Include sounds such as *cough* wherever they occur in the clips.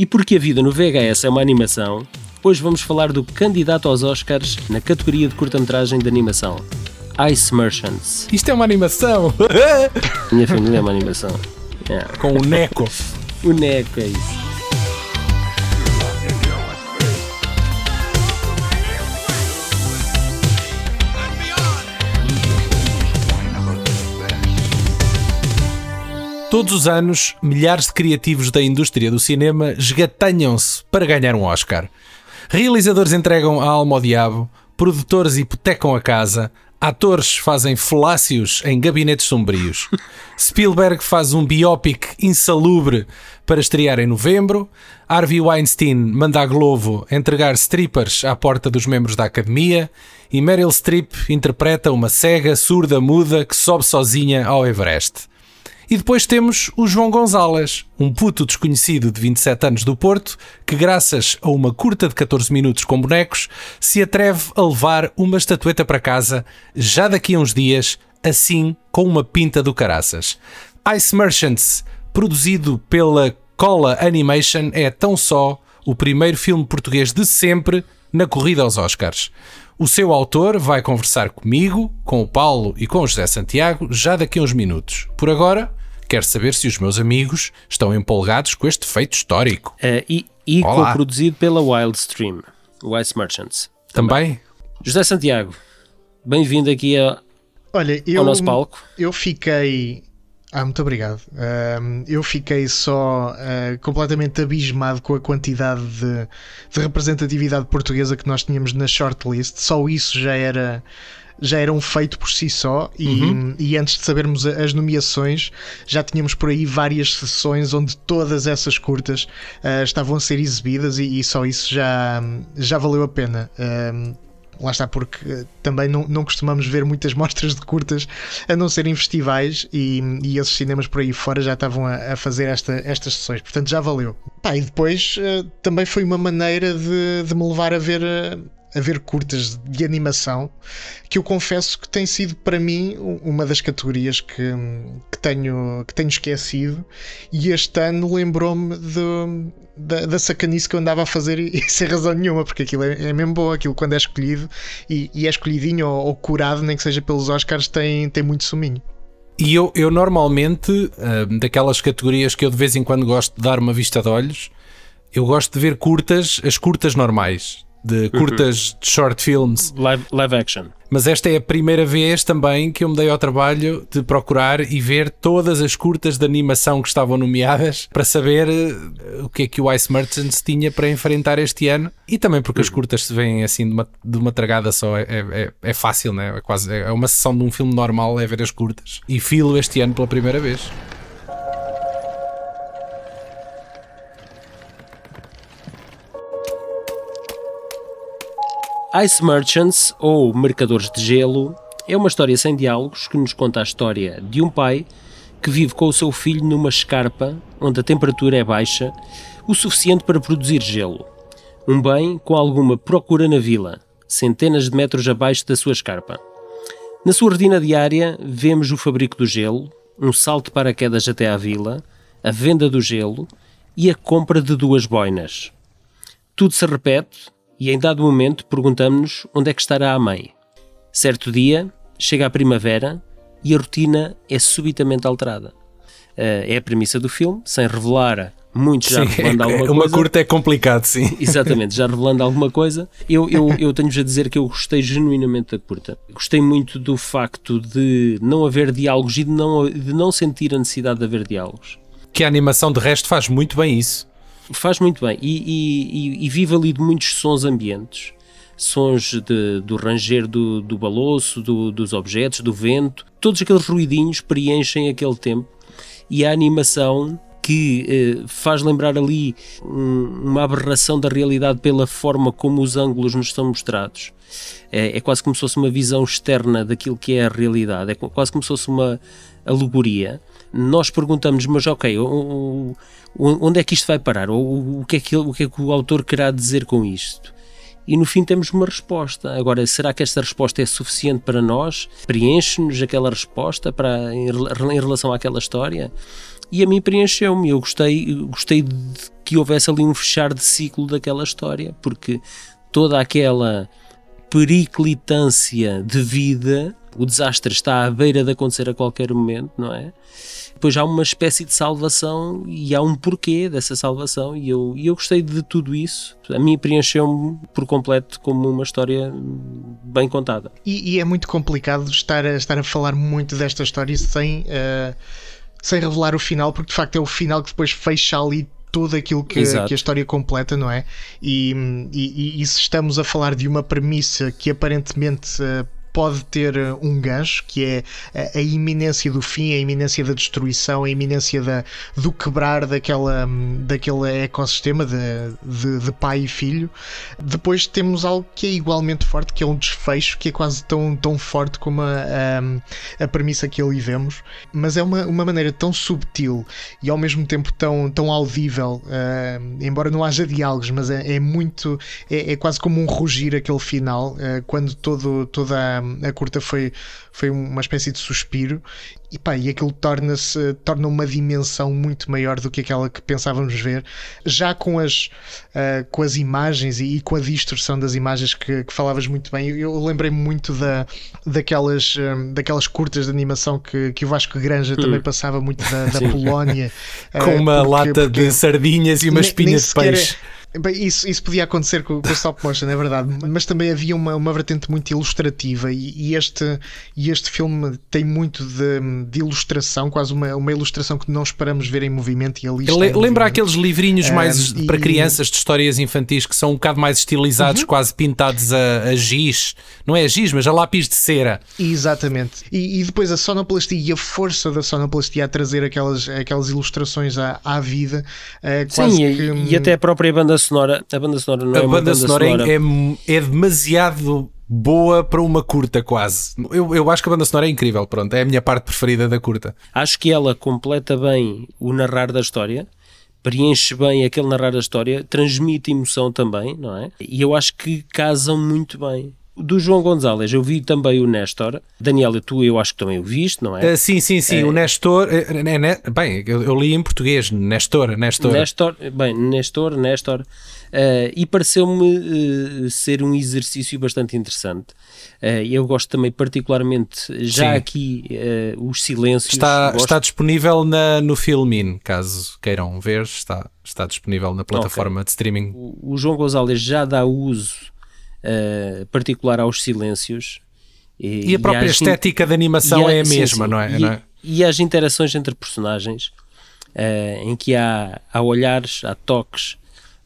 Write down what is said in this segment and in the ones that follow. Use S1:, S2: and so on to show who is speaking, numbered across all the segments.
S1: E porque a vida no VHS é uma animação, hoje vamos falar do candidato aos Oscars na categoria de curta-metragem de animação, Ice Merchants.
S2: Isto é uma animação! *laughs*
S1: Minha família é uma animação. É.
S2: Com o Neco.
S1: O Neco é isso.
S2: Todos os anos, milhares de criativos da indústria do cinema esgatanham-se para ganhar um Oscar. Realizadores entregam a alma ao diabo, produtores hipotecam a casa, atores fazem falácios em gabinetes sombrios. *laughs* Spielberg faz um biopic insalubre para estrear em novembro. Harvey Weinstein manda a Globo entregar strippers à porta dos membros da academia. E Meryl Streep interpreta uma cega, surda, muda que sobe sozinha ao Everest. E depois temos o João Gonzalez, um puto desconhecido de 27 anos do Porto, que, graças a uma curta de 14 minutos com bonecos, se atreve a levar uma estatueta para casa já daqui a uns dias, assim com uma pinta do caraças. Ice Merchants, produzido pela Cola Animation, é tão só o primeiro filme português de sempre na corrida aos Oscars. O seu autor vai conversar comigo, com o Paulo e com o José Santiago já daqui a uns minutos. Por agora, quero saber se os meus amigos estão empolgados com este feito histórico.
S1: Uh, e e co-produzido pela Wildstream, Ice Merchants.
S2: Também? também?
S1: José Santiago, bem-vindo aqui a,
S3: Olha, eu,
S1: ao nosso palco.
S3: Eu fiquei. Ah, muito obrigado. Uh, eu fiquei só uh, completamente abismado com a quantidade de, de representatividade portuguesa que nós tínhamos na shortlist. Só isso já era já era um feito por si só e, uhum. e, antes de sabermos as nomeações já tínhamos por aí várias sessões onde todas essas curtas uh, estavam a ser exibidas e, e, só isso já, já valeu a pena. Lá está, porque uh, também não, não costumamos ver muitas *laughs* mostras de curtas a não ser em festivais e, e esses cinemas por aí fora já estavam a, a fazer esta, estas sessões, portanto já valeu. Pá, e depois também foi uma maneira de, de me levar a ver a ver curtas de animação, que eu confesso que tem sido para mim uma das categorias que, que, tenho, que tenho esquecido, e este ano lembrou-me da, da sacanice que eu andava a fazer e, *laughs* sem razão nenhuma, porque aquilo é, é mesmo bom, aquilo quando é escolhido e, e é escolhidinho ou, ou, curado, nem que seja pelos Oscars, tem, tem muito suminho.
S2: E eu, eu normalmente, uh, daquelas categorias que eu de vez em quando gosto de dar uma vista de olhos, eu gosto de ver curtas, as curtas normais de uhum. curtas de short films.
S1: Live, live action.
S2: Mas esta é a primeira vez também que eu me dei ao trabalho de procurar e ver todas as curtas de animação que estavam nomeadas para saber eh, o que é que o Ice Merchants tinha para enfrentar este ano e também porque as uhum. curtas se veem assim de uma, de uma tragada só é, é, é fácil, né? é quase é uma sessão de um filme normal é ver as curtas e filo este ano pela primeira vez.
S1: Ice Merchants, ou Mercadores de Gelo, é uma história sem diálogos que nos conta a história de um pai que vive com o seu filho numa escarpa onde a temperatura é baixa, o suficiente para produzir gelo. Um bem com alguma procura na vila, centenas de metros abaixo da sua escarpa. Na sua rotina diária, vemos o fabrico do gelo, um salto para quedas até à vila, a venda do gelo e a compra de duas boinas. Tudo se repete e em dado momento perguntamos-nos onde é que estará a mãe. Certo dia, chega a primavera e a rotina é subitamente alterada. Uh, é a premissa do filme, sem revelar muito, já sim, revelando *laughs* é, alguma
S2: uma
S1: coisa.
S2: Uma curta é complicado, sim.
S1: Exatamente, já revelando alguma coisa. Eu, eu, *laughs* eu tenho-vos a dizer que eu gostei genuinamente da curta. Gostei muito do facto de não haver diálogos e de não, de não sentir a necessidade de haver diálogos.
S2: Que a animação de resto faz muito bem isso.
S1: Faz muito bem e, e, e vive ali de muitos sons ambientes. Sons de, do ranger do, do baloço, do, dos objetos, do vento, todos aqueles ruidinhos preenchem aquele tempo e a animação que eh, faz lembrar ali um, uma aberração da realidade pela forma como os ângulos nos são mostrados. É, é, quase como se fosse uma visão externa daquilo que é a realidade, é quase como se fosse uma alegoria. Nós perguntamos, mas ok, o, o, onde é que isto vai parar? O, o, que é que, o que é que o autor querá dizer com isto? E no fim temos uma resposta. Agora, será que esta resposta é suficiente para nós? Preenche-nos aquela resposta para, em, em relação àquela história? E a mim preencheu-me. Eu gostei, gostei de que houvesse ali um fechar de ciclo daquela história, porque toda aquela periclitância de vida, o desastre está à beira de acontecer a qualquer momento, não é? Depois há uma espécie de salvação e há um porquê dessa salvação, e eu, e eu gostei de tudo isso. A mim preencheu-me por completo como uma história bem contada.
S3: E, e, é muito complicado estar a, estar a falar muito desta história sem, uh, sem revelar o final, porque de facto é o final que depois fecha ali tudo aquilo que, que, a história completa, não é? E, e, e, se estamos a falar de uma premissa que aparentemente uh, pode ter eh, um gancho, que é a, a, iminência do fim, a iminência da destruição, a iminência da, do quebrar daquela, daquele ecossistema de, de, de, pai e filho. Depois temos algo que é igualmente forte, que é um desfecho que é quase tão, tão forte como a, a, a premissa que ali vemos, mas é uma, uma maneira tão subtil e ao mesmo tempo tão, tão audível, uh, embora não haja diálogos, mas é, é muito, é, é, quase como um rugir aquele final, uh, quando todo, toda a a curta foi, foi uma espécie de suspiro e pá, e aquilo torna-se torna uma dimensão muito maior do que aquela que pensávamos ver, já com as, uh, com as imagens e, e, com a distorção das imagens que, que falavas muito bem. Eu, eu lembrei-me muito da, daquelas, um, daquelas curtas de animação que, que o Vasco Granja hum. também passava muito da, da *laughs* Polónia. *laughs*
S2: com uh, uma porque, lata porque de sardinhas e uma espinha de peixe.
S3: Bem, isso, isso podia acontecer com, com o stop motion, é verdade, mas também havia uma, uma vertente muito ilustrativa e, e este, e este filme tem muito de, de, ilustração, quase uma, uma ilustração que não esperamos ver em movimento. E ali
S2: Le, lembra aqueles livrinhos mais para crianças de histórias infantis que são um bocado mais estilizados, uhum. quase pintados a, a, giz, não é a giz, mas a lápis de cera.
S3: Exatamente. E, e, depois a sonoplastia e a força da sonoplastia a trazer aquelas, aquelas ilustrações à, à vida.
S1: É, Sim, que, e, e até a própria banda sonora, a banda sonora não
S2: a
S1: é
S2: banda, banda sonora, sonora. É, é demasiado boa para uma curta, quase. Eu, eu acho que a banda sonora é incrível, pronto, é a minha parte preferida da curta.
S1: Acho que ela completa bem o narrar da história, preenche bem aquele narrar da história, transmite emoção também, não é? E eu acho que casam muito bem do João Gonzalez, eu vi também o Nestor. Daniela, tu eu acho que também o viste, não é?
S2: Uh, sim, sim, sim. Uh, o Nestor. Uh, né, bem, eu, eu, li em português. Nestor, Nestor.
S1: Nestor, bem, Nestor, Nestor. e pareceu-me ser um exercício bastante interessante. eu gosto também, particularmente, já sim. aqui, os silêncios.
S2: Está, está disponível na, no Filmin, caso queiram ver. Está, está disponível na plataforma okay. de streaming.
S1: O, o João Gonzalez já dá uso uh, particular aos silêncios.
S2: E, e a própria e estética da animação é a mesma, sim, não, é?
S1: E,
S2: não é?
S1: E as interações entre personagens, uh, em que há, há olhares, há toques,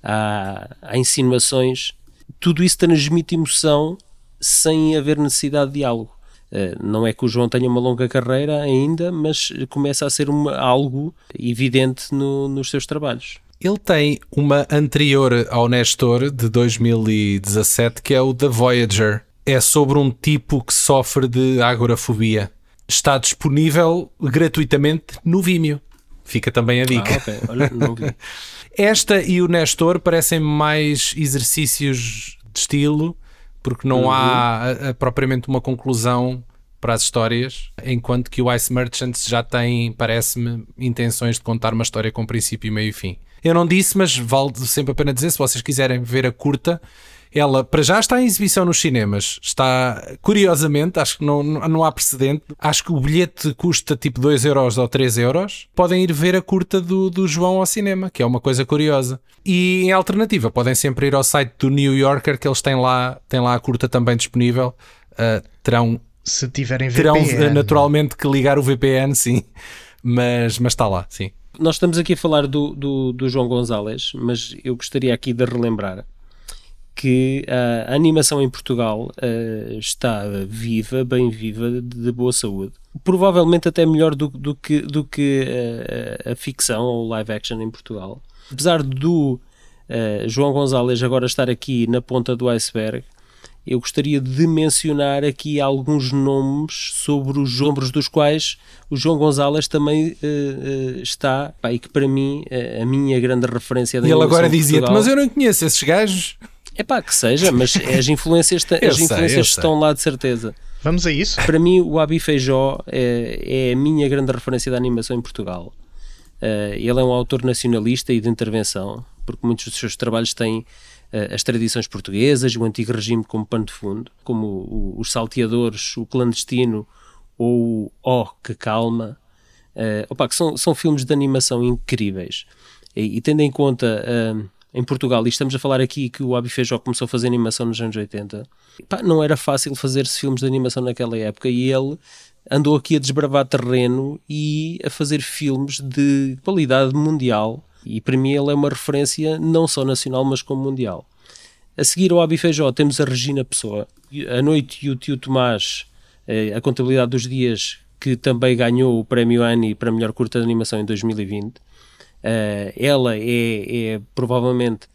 S1: há, há insinuações, tudo isso transmite emoção sem haver necessidade de diálogo. Uh, não é que o João tenha uma longa carreira ainda, mas começa a ser uma, algo evidente no, nos seus trabalhos.
S2: Ele tem uma anterior ao Nestor de 2017 que é o The Voyager. É sobre um tipo que sofre de agorafobia. Está disponível gratuitamente no Vimeo. Fica também a dica. Ah, okay. Olha, não vi. *laughs* Esta e o Nestor parecem mais exercícios de estilo, porque não uhum. há a, a, propriamente uma conclusão para as histórias, enquanto que o Ice Merchants já tem, parece-me, intenções de contar uma história com princípio, meio e fim. Eu não disse, mas vale sempre a pena dizer, se vocês quiserem ver a curta, ela para já está em exibição nos cinemas. Está, curiosamente, acho que não, não há precedente. Acho que o bilhete custa tipo 2 euros ou 3 euros. Podem ir ver a curta do, do João ao cinema, que é uma coisa curiosa. E em alternativa, podem sempre ir ao site do New Yorker, que eles têm lá, têm lá a curta também disponível. Uh, terão.
S3: Se tiverem VPN.
S2: Terão naturalmente que ligar o VPN, sim. Mas, mas está lá, sim.
S1: Nós estamos aqui a falar do, do, do João Gonzalez, mas eu gostaria aqui de relembrar que a animação em Portugal uh, está viva, bem viva, de boa saúde. Provavelmente até melhor do, do que, do que uh, a ficção ou live action em Portugal. Apesar do uh, João Gonzalez agora estar aqui na ponta do iceberg, eu gostaria de mencionar aqui alguns nomes sobre os ombros dos quais o João Gonzalez também uh, uh, está, pá, e que para mim, uh, a minha grande referência da
S2: E ele agora dizia-te, mas eu não conheço esses gajos.
S1: É pá, que seja, mas as influências, *laughs* as sei, influências estão lá de certeza.
S3: Vamos a isso?
S1: Para mim, o Abi Feijó é, é a minha grande referência da animação em Portugal. ele é um autor nacionalista e de intervenção porque muitos dos seus trabalhos têm as tradições portuguesas, o antigo regime como pano de fundo, como o, os salteadores, o clandestino ou o Oh, que calma, uh, opa, que são, são filmes de animação incríveis. E, e tendo em conta uh, em Portugal, e estamos a falar aqui que o Abi Feijó começou a fazer animação nos anos 80, pá, não era fácil fazer-se filmes de animação naquela época e ele andou aqui a desbravar terreno e a fazer filmes de qualidade mundial. E para mim ele é uma referência não só nacional, mas como mundial. A seguir ao Abi Feijó temos a Regina Pessoa, a Noite e o Tio Tomás, eh, a Contabilidade dos Dias, que também ganhou o Prémio Annie para melhor curta de animação em 2020. Uh, ela é, é, provavelmente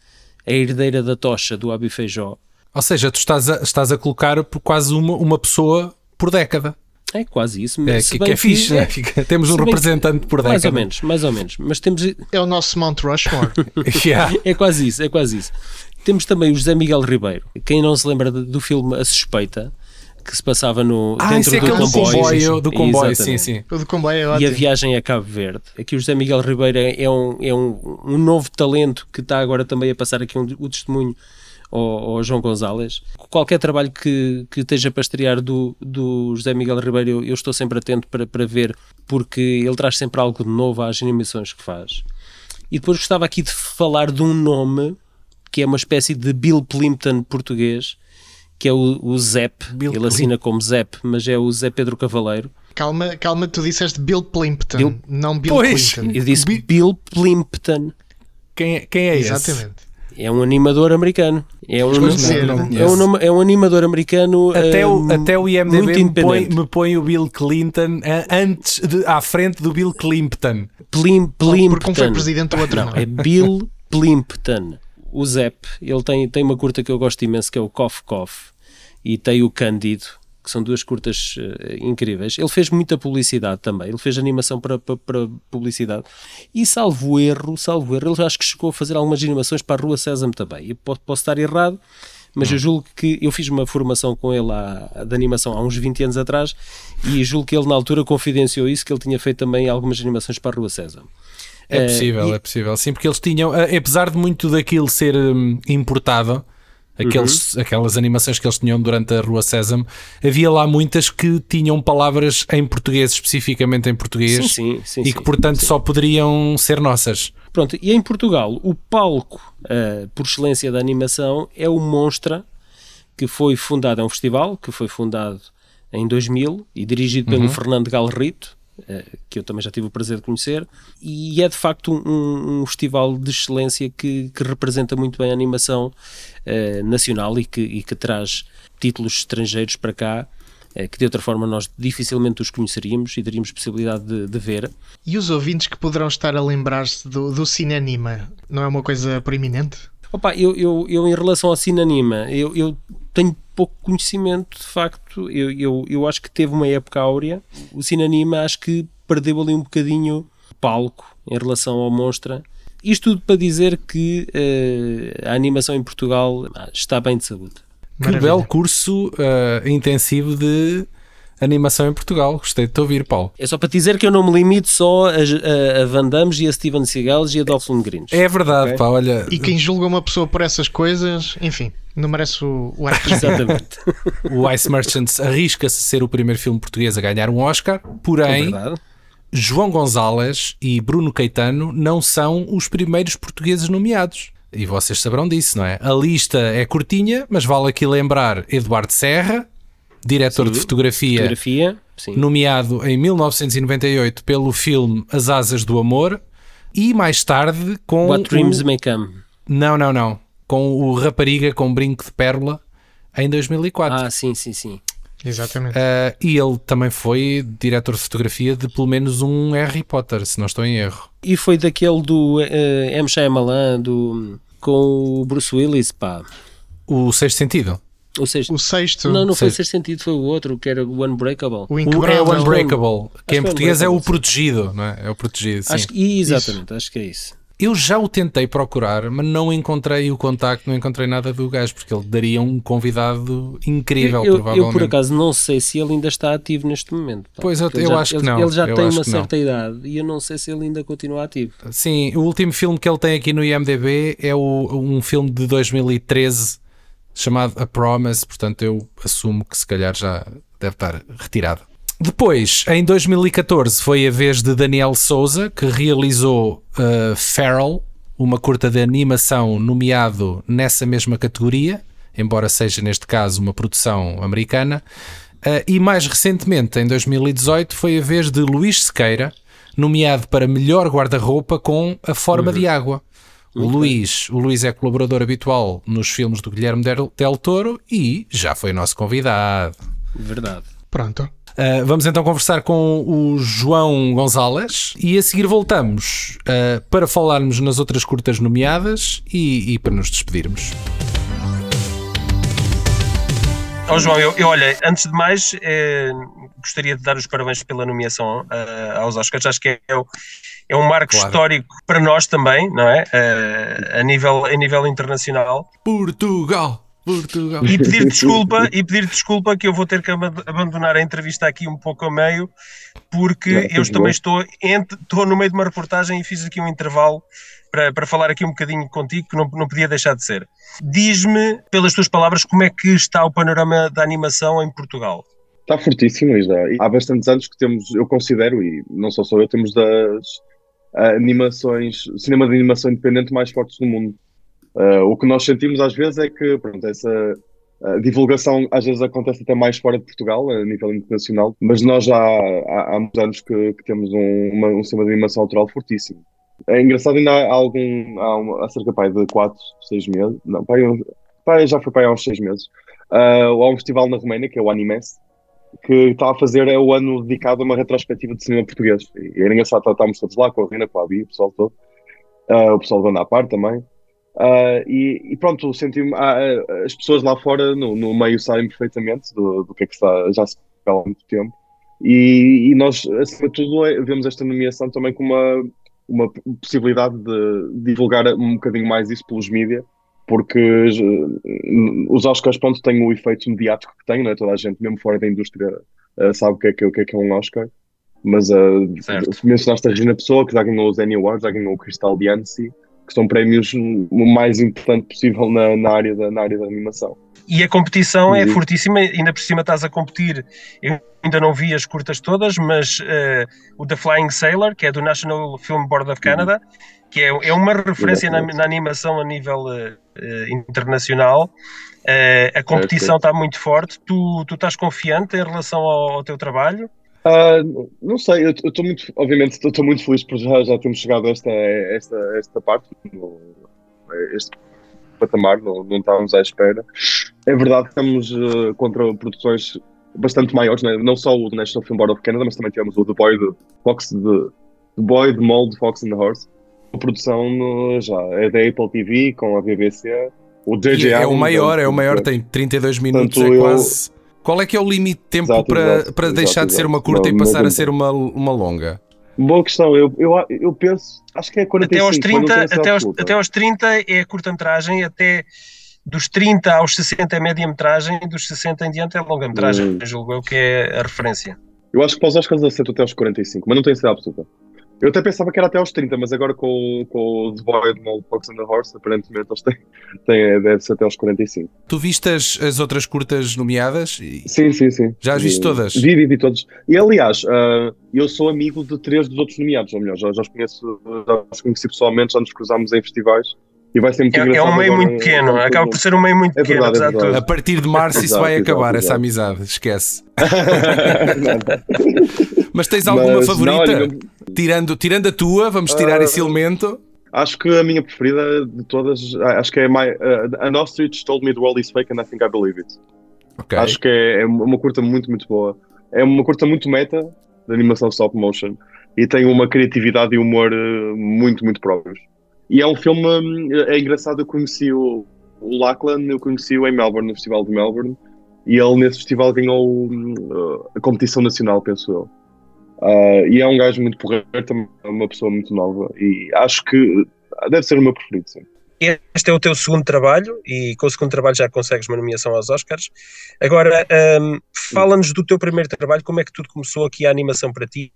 S1: a herdeira da tocha do Abi Feijó.
S2: Ou seja, tu estás a, estás a colocar por quase uma, uma pessoa por década.
S1: É quase isso.
S2: É, que, que é fixe, né? *laughs* temos um representante por década.
S1: Mais ou menos, mais ou menos. Mas temos...
S3: É o nosso Mount Rushmore. *laughs*
S1: yeah. É quase isso, é quase isso. Temos também o José Miguel Ribeiro. Quem não se lembra do filme A Suspeita, que se passava no,
S2: ah,
S1: dentro
S2: é
S1: do comboio.
S2: comboio do comboio, sim, sim.
S3: O do comboio é ótimo.
S1: E a viagem a Cabo Verde. Aqui o José Miguel Ribeiro é um, é um, um novo talento que está agora também a passar aqui um, o testemunho ao, ao, João Gonzalez. Qualquer trabalho que, que esteja para estrear do, do José Miguel Ribeiro, eu, eu estou sempre atento para, para ver, porque ele traz sempre algo de novo às animações que faz. E depois gostava aqui de falar de um nome que é uma espécie de Bill Plimpton português, que é o, o Zep. Bill ele assina como Zep, mas é o Zé Pedro Cavaleiro.
S3: Calma, calma, tu disseste Bill Plimpton, Bill... não Bill
S2: pois,
S3: Clinton.
S1: Eu disse Bill Plimpton.
S2: Quem é, quem é
S3: Exatamente.
S2: esse?
S1: É um animador americano. É um, é, um, é um animador americano.
S2: Até o, um, até o IMDb me põe, me põe, o Bill Clinton antes de, à frente do Bill Clinton.
S1: Plim, Plimpton.
S3: Porque um foi presidente do outro
S1: não. É Bill Plimpton o Zep, ele tem, tem uma curta que eu gosto imenso, que é o Cough Cough, e tem o Cândido, que são duas curtas uh, incríveis. Ele fez muita publicidade também, ele fez animação para, para, para, publicidade. E salvo erro, salvo erro, ele acho que chegou a fazer algumas animações para a Rua Sésamo também. Eu posso, posso estar errado, mas eu julgo que eu fiz uma formação com ele há, de animação há uns 20 anos atrás e julgo que ele na altura confidenciou isso, que ele tinha feito também algumas animações para a Rua Sésamo.
S2: É possível, uh, e... é possível. Sim, porque eles tinham, eh, apesar de muito daquilo ser um, importado, aqueles, uhum. aquelas animações que eles tinham durante a Rua Sésamo, havia lá muitas que tinham palavras em português, especificamente em português,
S1: sim, sim, sim,
S2: e que portanto só poderiam ser nossas.
S1: Pronto, e em Portugal, o palco uh, por excelência da animação é o Monstra, que foi fundado, é um festival que foi fundado em 2000 e dirigido pelo uhum. Fernando Galrito, eh, que eu também já tive o prazer de conhecer, e é de facto um, um festival de excelência que, que, representa muito bem a animação uh, nacional e que, e que traz títulos estrangeiros para cá uh, que de outra forma nós dificilmente os conheceríamos e teríamos possibilidade de, de ver.
S3: E os ouvintes que poderão estar a lembrar-se do, do Cinema não é uma coisa proeminente?
S1: Opa, eu, eu, eu em relação ao Cinanima, eu, eu tenho pouco conhecimento, de facto. Eu, eu, eu acho que teve uma época áurea. O Cinanima acho que perdeu ali um bocadinho palco em relação ao Monstra. Isto tudo para dizer que uh, a animação em Portugal ah, está bem de saúde.
S2: Que Maravilha. belo curso uh, intensivo de animação em Portugal. Gostei de te ouvir, Paulo.
S1: É só para te dizer que eu não me limito só a, a, a Van Damme e a Steven Seagal e a Dolph Lundgren.
S2: É verdade, okay? pá, olha.
S3: E quem julga uma pessoa por essas coisas, enfim, não merece o, o
S1: Exatamente. *laughs*
S2: o Ice Merchants arrisca-se a ser o primeiro filme português a ganhar um Oscar, porém. É João Gonzalez e Bruno Caetano não são os primeiros portugueses nomeados. E vocês saberão disso, não é? A lista é curtinha, mas vale aqui lembrar Eduardo Serra, diretor sim, de fotografia,
S1: fotografia
S2: nomeado em 1998 pelo filme As Asas do Amor, e mais tarde com.
S1: What Dreams o... May Come.
S2: Não, não, não. Com o Rapariga com Brinco de Pérola em 2004.
S1: Ah, sim, sim, sim.
S3: Exatamente.
S2: Uh, e ele também foi diretor de fotografia de pelo menos um Harry Potter, se não estou em erro.
S1: E foi daquele do uh, M. Shyamalan, do, com o Bruce Willis, pá.
S2: O Sexto Sentido.
S1: O sexto.
S3: O sexto.
S1: Não, não foi o sexto sentido, foi o outro, que era o Unbreakable.
S2: O, o é o Unbreakable, que em português é o protegido, não é? É o protegido, sim.
S1: Acho, exatamente, isso. acho que é isso.
S2: Eu já o tentei procurar, mas não encontrei o contacto, não encontrei nada do gajo, porque ele daria um convidado incrível,
S1: eu,
S2: provavelmente.
S1: Eu, por acaso, não sei se ele ainda está ativo neste momento. Pá.
S2: Pois, eu, eu
S1: já-
S2: acho
S1: ele,
S2: que não.
S1: Ele já
S2: Eu
S1: tem uma
S2: que não.
S1: certa idade e eu não sei se ele ainda continua ativo.
S2: Sim, o último filme que ele tem aqui no IMDB é o- um filme de 2013 chamado A Promise, portanto eu assumo que se calhar já deve estar retirado. Depois, em 2014, foi a vez de Daniel Souza, que realizou uh, Feral, uma curta de animação nomeado nessa mesma categoria, embora seja neste caso uma produção americana. Uh, e mais recentemente, em 2018, foi a vez de Luís Sequeira, nomeado para melhor guarda-roupa com A Forma de Água. O Luís, o Luís é colaborador habitual nos filmes do Guilherme Del, Del Toro e já foi nosso convidado.
S1: Verdade.
S3: Pronto.
S2: Uh, vamos então conversar com o João Gonzalez e a seguir voltamos uh, para falarmos nas outras curtas nomeadas e, e para nos despedirmos.
S1: Ó João, eu, eu, olha, antes de mais, eh, gostaria de dar os parabéns pela nomeação eh, aos Oscars. Acho que é, o- é um marco
S2: Claro.
S1: histórico para nós também, não é? Eh, a, nível, a nível internacional.
S2: Portugal! Portugal!
S1: E pedir *laughs* desculpa, e pedir desculpa que eu vou ter que ab- abandonar a entrevista aqui um pouco a meio, porque
S4: Não,
S1: eu também estou, entre- estou no meio de uma reportagem e fiz aqui um intervalo para, para falar aqui um bocadinho contigo, que não, não podia deixar de ser. Diz-me, pelas tuas palavras, como é que está o panorama da animação em Portugal?
S4: Está fortíssimo e Há bastantes anos que temos, eu considero, e não só sou eu, temos das animações, cinema de animação independente mais fortes do mundo. Ah, o que nós sentimos às vezes é que pronto, essa divulgação às vezes acontece até mais fora de Portugal, a nível internacional, mas nós já há, há muitos anos que, que temos um, uma- um cinema de animação autoral fortíssimo. É engraçado, ainda há algum, há, um, há cerca pai, de 4, 6 meses, não, pai, pai, já foi pai, há uns 6 meses, ah, há um festival na Roménia, que é o Animes, que está a fazer é o ano dedicado a uma retrospectiva de cinema português. E era engraçado, tá- estávamos todos lá com a Rina, com a Abi, o pessoal todo, Ah, o pessoal do Ana Par também. Ah, e, e pronto, senti as pessoas lá fora no, no meio sabem perfeitamente do, do que é que está, já se fala há muito tempo. E, e nós, acima de tudo, é- vemos esta nomeação também como uma, uma possibilidade de divulgar um bocadinho mais isso pelos mídias, porque eh, os Oscars pronto, têm o efeito mediático que têm, não é? toda a gente, mesmo fora da indústria, eh, sabe o que, é, que, o que é que é um Oscar. Mas uh,
S1: Certo.
S4: mencionaste a Regina Pessoa, que já ganhou os Annie Awards, já ganhou o Crystal de Annecy, que são prémios o mais importante possível na, na, área, da, na área da animação.
S1: E a competição é
S4: Uhum.
S1: fortíssima, ainda por cima estás a competir. Eu ainda não vi as curtas todas, mas eh, o The Flying Sailor, que é do National Film Board of Canada, que é, é uma referência na, na animação a nível eh, internacional. Eh, a competição está muito forte. Tu, tu estás confiante em relação ao, ao teu trabalho?
S4: Ah, não sei, eu estou muito, obviamente, estou muito feliz por já, já termos chegado a esta, esta, esta parte, no, este patamar, não, não estávamos à espera. É verdade que estamos eh, contra produções bastante maiores, né? não só o National Film Board of Canada, mas também tivemos o The Boy, The Fox, The, The Boy, The Mole, The Fox and the Horse. A produção no- já é da Apple TV com a BBC. O JJ
S2: é o
S4: Abrams,
S2: maior, é o maior,
S4: portanto,
S2: tem 32 minutos,
S4: Portanto,
S2: é
S4: eu-
S2: quase. Qual é que é o limite de tempo
S4: Exato,
S2: para,
S4: exato,
S2: para
S4: exato,
S2: deixar de ser uma curta
S4: Não,
S2: e passar a ser uma, uma longa?
S4: Boa questão, eu, eu, eu penso, acho que é 45,
S1: Até aos
S4: mas não
S1: 30,
S4: tenho certeza
S1: até aos, até aos 30 é curta-metragem, até dos 30 aos 60 é média-metragem, dos 60 em diante é longa-metragem,
S4: Hum.
S1: julgo eu que é a referência.
S4: Eu acho que para os Oscars aceito até aos 45, mas não tenho certeza absoluta. Eu até pensava que era até aos 30, mas agora com, com o The The Mole, Fox and the Horse, aparentemente eles têm, *laughs* têm deve ser até aos 45.
S2: Tu viste as, as outras curtas nomeadas? E-
S4: Sim, sim, sim.
S2: Já as viste
S4: Vi-
S2: todas?
S4: Vi, vi, vi todas. E aliás, ah, eu sou amigo de três dos outros nomeados, ou melhor, já, já os conheço, já os conheci pessoalmente, já nos cruzámos em festivais e vai ser muito
S1: É, é um meio muito pequeno,
S4: agora-
S1: acaba por ser um meio muito
S4: É
S1: pequeno,
S4: verdade, é.
S2: A partir de março isso vai
S4: exato,
S2: acabar, essa amizade, esquece. *laughs* Mas tens
S4: Mas,
S2: alguma
S4: não,
S2: favorita?
S4: olha,
S2: tirando, tirando a tua, vamos tirar
S4: Ah,
S2: esse elemento.
S4: Acho que a minha preferida de todas, ah, acho que é my, uh, An Ostrich Told Me the World is Fake and I Think I Believe It.
S2: Ok.
S4: Acho que é, é uma curta muito, muito boa. É uma curta muito meta de animação stop motion e tem uma criatividade e humor muito, muito próprios. E é um filme, hum, é engraçado, eu conheci o, o Lachlan, eu conheci-o em Melbourne, no Festival de Melbourne, e ele nesse festival ganhou uh, a competição nacional, penso eu. Ah, e é um gajo muito porreiro, também é uma pessoa muito nova, e acho que deve ser o meu preferido, sim.
S1: Este é o teu segundo trabalho e com o segundo trabalho já consegues uma nomeação aos Oscars. Agora, um, fala-nos do teu primeiro trabalho, como é que tudo começou aqui a animação para ti?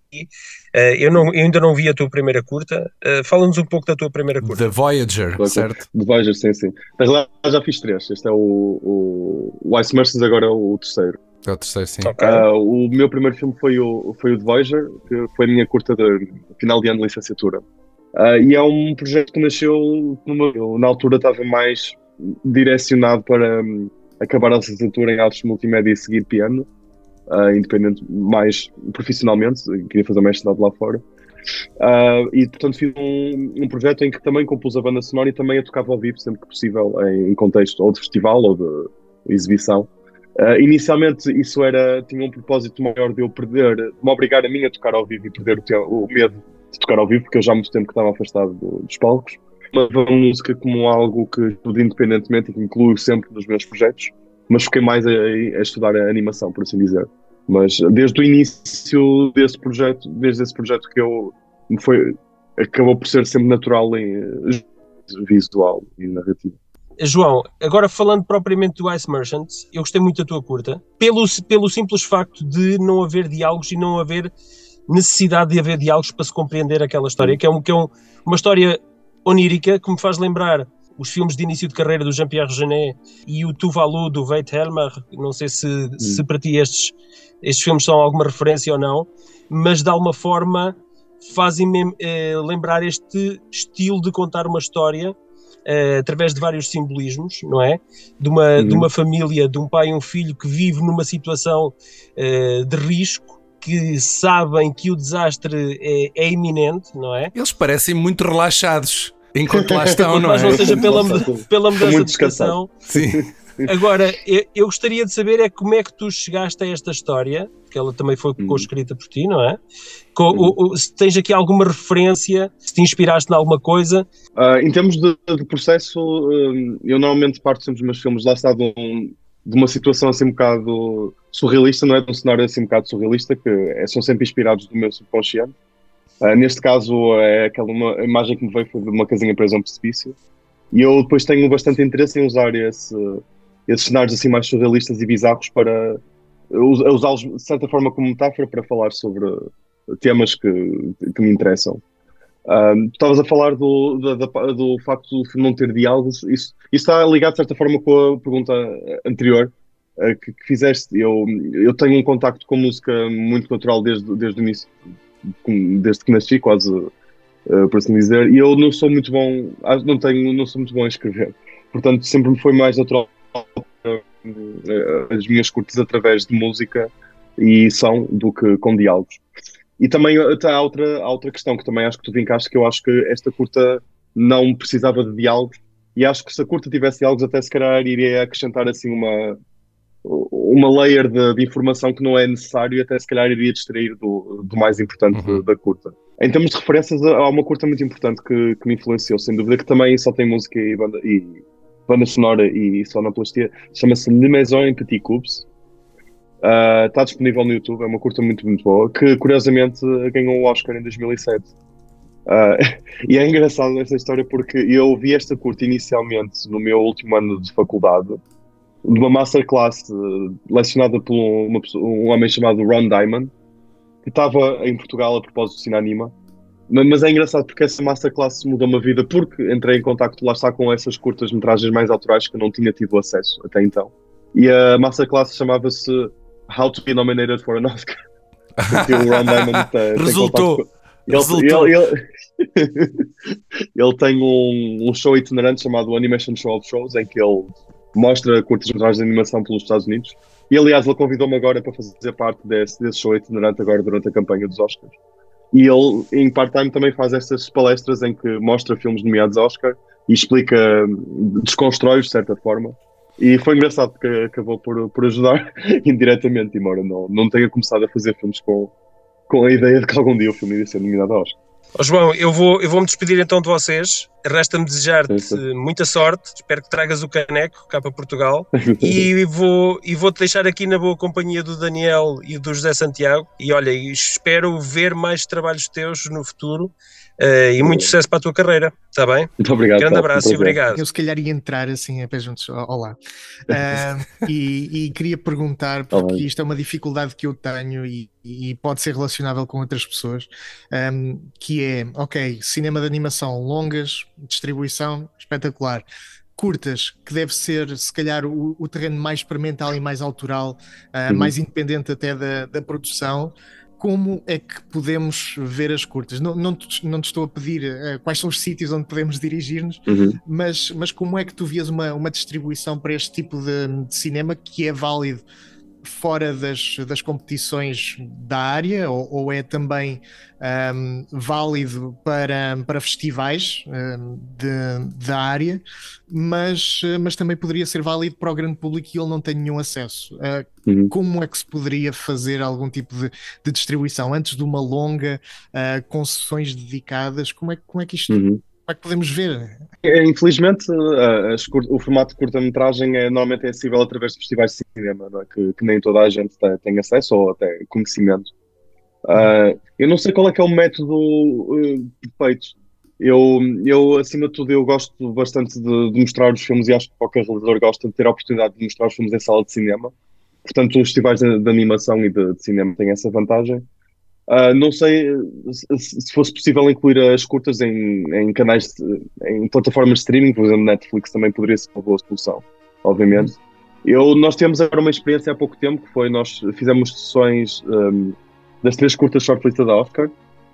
S1: Uh, eu, não, eu ainda não vi a tua primeira curta. Uh, fala-nos um pouco da tua primeira curta.
S2: The Voyager, certo?
S4: The Voyager, sim, sim. Mas lá já fiz três. Este é o, o, o Ice Mercies, agora é o terceiro.
S2: É o terceiro, sim.
S4: Okay. Uh, o meu primeiro filme foi o, foi o The Voyager, que foi a minha curta de final de ano de licenciatura. Uh, e é um projeto que nasceu, eu, na altura estava mais direcionado para um, acabar a licenciatura em artes multimédia e seguir piano, uh, independente, mais profissionalmente, queria fazer mestrado lá fora. Uh, e portanto fiz um, um, projeto em que também compus a banda sonora e também a tocava ao vivo sempre que possível em, em contexto ou de festival ou de exibição. Uh, inicialmente isso era tinha um propósito maior de eu perder, de me obrigar a mim a tocar ao vivo e perder o, o medo de tocar ao vivo, porque eu já há muito tempo que estava afastado do, dos palcos. Mas a música como algo que tudo independentemente e que incluo sempre nos meus projetos, mas fiquei mais a, a, estudar a animação, por assim dizer. Mas desde o início desse projeto, desde esse projeto que eu foi acabou por ser sempre natural em eh, visual e narrativa.
S1: João, agora falando propriamente do Ice Merchants, eu gostei muito da tua curta, pelo, pelo simples facto de não haver diálogos e não haver necessidade de haver diálogos para se compreender aquela história, que é, um, que é um, uma história onírica que me faz lembrar os filmes de início de carreira do Jean-Pierre Genet e o Tuvalu do Veit Helmer, não sei se, hum. se para ti estes, estes filmes são alguma referência ou não, mas de alguma forma fazem-me eh, lembrar este estilo de contar uma história eh, através de vários simbolismos, não é? De uma, de uma família, de um pai e um filho que vive numa situação eh, de risco que sabem que o desastre é, é iminente, não é?
S2: Eles parecem muito relaxados enquanto lá *laughs* estão, não é?
S1: Ou seja, pela, pela mudança de estação.
S2: Sim.
S1: Agora, eu, eu, gostaria de saber é como é que tu chegaste a esta história, que ela também foi hum. co-escrita por ti, não é? Com, hum. o, o, se tens aqui alguma referência, se te inspiraste em alguma coisa.
S4: Uh, em termos de, de processo, uh, eu normalmente parto sempre dos meus filmes, lá está de, um, de uma situação assim um bocado surrealista, não é? De um cenário assim um bocado surrealista, que é, são sempre inspirados do meu subconsciente. Uh, neste caso, é aquela uma, imagem que me veio foi de uma casinha presa a um precipício. E eu depois tenho bastante interesse em usar esse, esses cenários assim mais surrealistas e bizarros para usá-los de certa forma como metáfora para falar sobre temas que, que me interessam. Um, estavas a falar do, do, do, facto filme não ter diálogos, isso, isso, está ligado de certa forma com a pergunta anterior que, que, fizeste. Eu, eu tenho um contacto com música muito natural desde, desde o início, desde que nasci, quase uh, por assim dizer, e eu não sou muito bom, não, tenho, não sou muito bom a escrever, portanto sempre me foi mais natural as minhas curtas através de música e som do que com diálogos. E também há outra, há outra questão que também acho que tu vincaste, que eu acho que esta curta não precisava de diálogos e acho que se a curta tivesse diálogos até se calhar iria acrescentar assim uma uma layer de, de, informação que não é necessário e até se calhar iria distrair do, do mais importante uhum. da curta. Em termos de referências, há uma curta muito importante que, que me influenciou, sem dúvida, que também só tem música e banda, e banda sonora e sonoplastia, chama-se Le Maison en Petit Coups. Uh, está disponível no YouTube, é uma curta muito, muito boa, que curiosamente ganhou o Oscar em 2007. Uh, ah, *laughs* e é engraçado esta história porque eu vi esta curta inicialmente no meu último ano de faculdade, de uma masterclass uh, lecionada por uma, um homem chamado Ron Diamond, que estava em Portugal a propósito de cinema mas é engraçado porque essa masterclass mudou uma vida porque entrei em contacto lá está com essas curtas metragens mais autorais que eu não tinha tido acesso até então. E a masterclass chamava-se How to be nominated for an Oscar. *laughs*
S2: Porque o Ron Diamond tem, Resultou.
S4: Tem ele, Resultou. Ele, ele, *laughs* ele, tem um, um show itinerante chamado Animation Show of Shows em que ele mostra curtas metragens de animação pelos Estados Unidos. E aliás, ele convidou-me agora para fazer parte desse, desse show itinerante agora durante a campanha dos Oscars. E ele, em part-time, também faz estas palestras em que mostra filmes nomeados Oscar e explica, desconstrói-os de certa forma. E foi engraçado porque acabou por, por ajudar *laughs* indiretamente, embora não, não tenha começado a fazer filmes com, com a ideia de que algum dia o filme iria ser nomeado a Oscar.
S1: Oh, João, eu vou, eu vou me despedir então de vocês. Resta-me desejar-te muita sorte. Espero que tragas o caneco cá para Portugal. *laughs* e vou e vou-te deixar aqui na boa companhia do Daniel e do José Santiago. E olha, espero ver mais trabalhos teus no futuro,
S5: Uh, e muito sucesso para a tua carreira, está bem?
S4: Muito obrigado.
S5: Grande abraço e obrigado.
S3: Eu se calhar ia entrar assim, a pé juntos, olá. *laughs* Uh, e, e, queria perguntar, porque isto é uma dificuldade que eu tenho e, e pode ser relacionável com outras pessoas, um, que é, ok, cinema de animação longas, distribuição espetacular curtas, que deve ser se calhar o, o terreno mais experimental e mais autoral, uh, uhum. mais independente até da, da produção como é que podemos ver as curtas? Não, não, te, não te estou a pedir uh, quais são os sítios onde podemos dirigir-nos, uhum. mas, mas como é que tu vias uma, uma distribuição para este tipo de, de cinema que é válido fora das, das competições da área ou, ou é também um, válido para, para festivais um, de, da área, mas, mas também poderia ser válido para o grande público e ele não tem nenhum acesso. Uh, uhum. Como é que se poderia fazer algum tipo de, de distribuição antes de uma longa, uh, com sessões dedicadas? Como é, como é que isto. Uhum é que podemos ver?
S4: É, infelizmente, o formato de curta-metragem é, normalmente é acessível através de festivais de cinema, é? que, que, nem toda a gente tem, acesso ou até conhecimento. Uh, eu não sei qual é que é o método uh, perfeito. Eu, eu, acima de tudo, eu gosto bastante de, de, mostrar os filmes e acho que qualquer realizador gosta de ter a oportunidade de mostrar os filmes em sala de cinema. Portanto, os festivais de, de animação e de, de cinema têm essa vantagem. Uh, não sei se, se, fosse possível incluir as curtas em, em canais, de, em plataformas de streaming, por exemplo, Netflix também poderia ser uma boa solução, obviamente. Eu, nós temos agora uma experiência há pouco tempo, que foi, nós fizemos sessões um, das três curtas shortlistas da Oscar,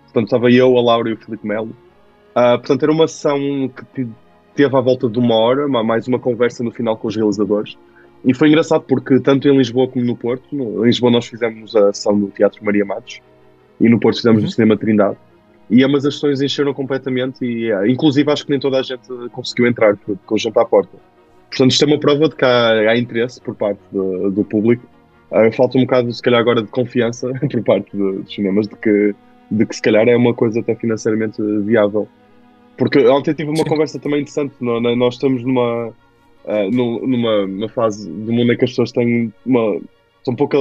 S4: portanto estava eu, a Laura e o Felipe Melo. Uh, portanto, era uma sessão que teve à volta de uma hora, mais uma conversa no final com os realizadores. E foi engraçado porque tanto em Lisboa como no Porto, no, em Lisboa nós fizemos a sessão no Teatro Maria Matos, e no Porto fizemos uhum. no Cinema Trindade. E ambas as sessões encheram completamente e, uh, inclusive, acho que nem toda a gente conseguiu entrar, com o gente à porta. Portanto, isto é uma prova de que há, há interesse por parte do, do público. Uh, falta um bocado, se calhar, agora de confiança *laughs* por parte de, dos cinemas de que, de que, se calhar, é uma coisa até financeiramente viável. Porque ontem tive uma Sim. conversa também interessante. nós estamos numa, uh, numa, numa fase do mundo em que as pessoas têm uma, pouca,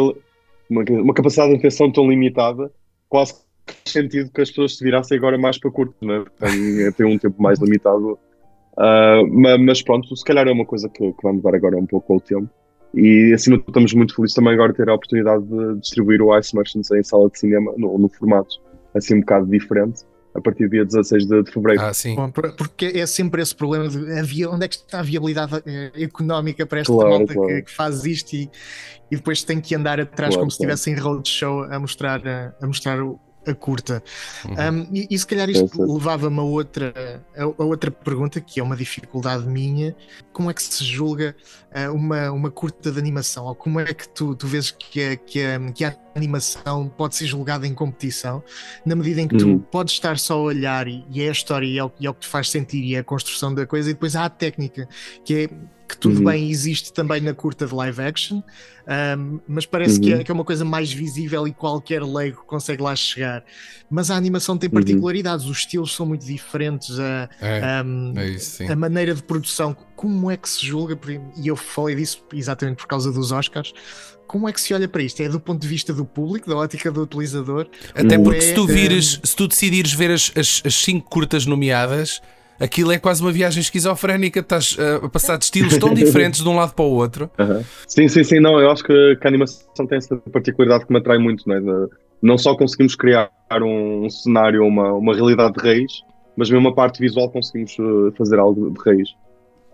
S4: uma, uma capacidade de atenção tão limitada quase que faz sentido que as pessoas se virassem agora mais para curto, né? tem, *laughs* tem um tempo mais limitado. Uh, ah, mas, mas, pronto, se calhar é uma coisa que, que mudar agora um pouco ao tempo. E tudo estamos muito felizes também agora de ter a oportunidade de distribuir o Ice Merchants em sala de cinema, no, no formato assim um bocado diferente a partir do dia 16 de, de fevereiro.
S3: Ah, sim. Bom, porque é sempre esse problema de havia, onde é que está a viabilidade eh, económica para esta claro, malta claro. Que, que, faz isto e, e depois tem que andar atrás claro, como se estivesse em roadshow a mostrar, a, a mostrar o, a curta. Uhum. Um, e, e, se calhar isto levava-me a outra, a, a, outra pergunta, que é uma dificuldade minha: como é que se julga uh, uma, uma curta de animação? Ou como é que tu, tu vês que a, que, a, que a animação pode ser julgada em competição, na medida em que uhum. tu podes estar só a olhar e, e é a história e é, o, e é o que te faz sentir e é a construção da coisa, e depois há a técnica, que é que tudo uhum. bem existe também na curta de live action, um, mas parece uhum. que, é, uhum. que, é, uma coisa mais visível e qualquer leigo consegue lá chegar. Mas a animação tem uhum. particularidades, uhum. os estilos são muito diferentes, a, é, um, é isso, a maneira de produção, como é que se julga, e eu falei disso exatamente por causa dos Oscars. Como é que se olha para isto? É do ponto de vista do público, da ótica do utilizador?
S2: Até porque é, se tu vires, se tu decidires ver as, as, as cinco curtas nomeadas, aquilo é quase uma viagem esquizofrénica, estás uh, a passar de estilos tão *laughs* diferentes de um lado para o outro.
S4: Uhum. Sim, sim, sim, não, eu acho que, que, a animação tem essa particularidade que me atrai muito, né? De, não só conseguimos criar um, um cenário, uma, uma realidade de raiz, mas mesmo a parte visual conseguimos uh, fazer algo de raiz.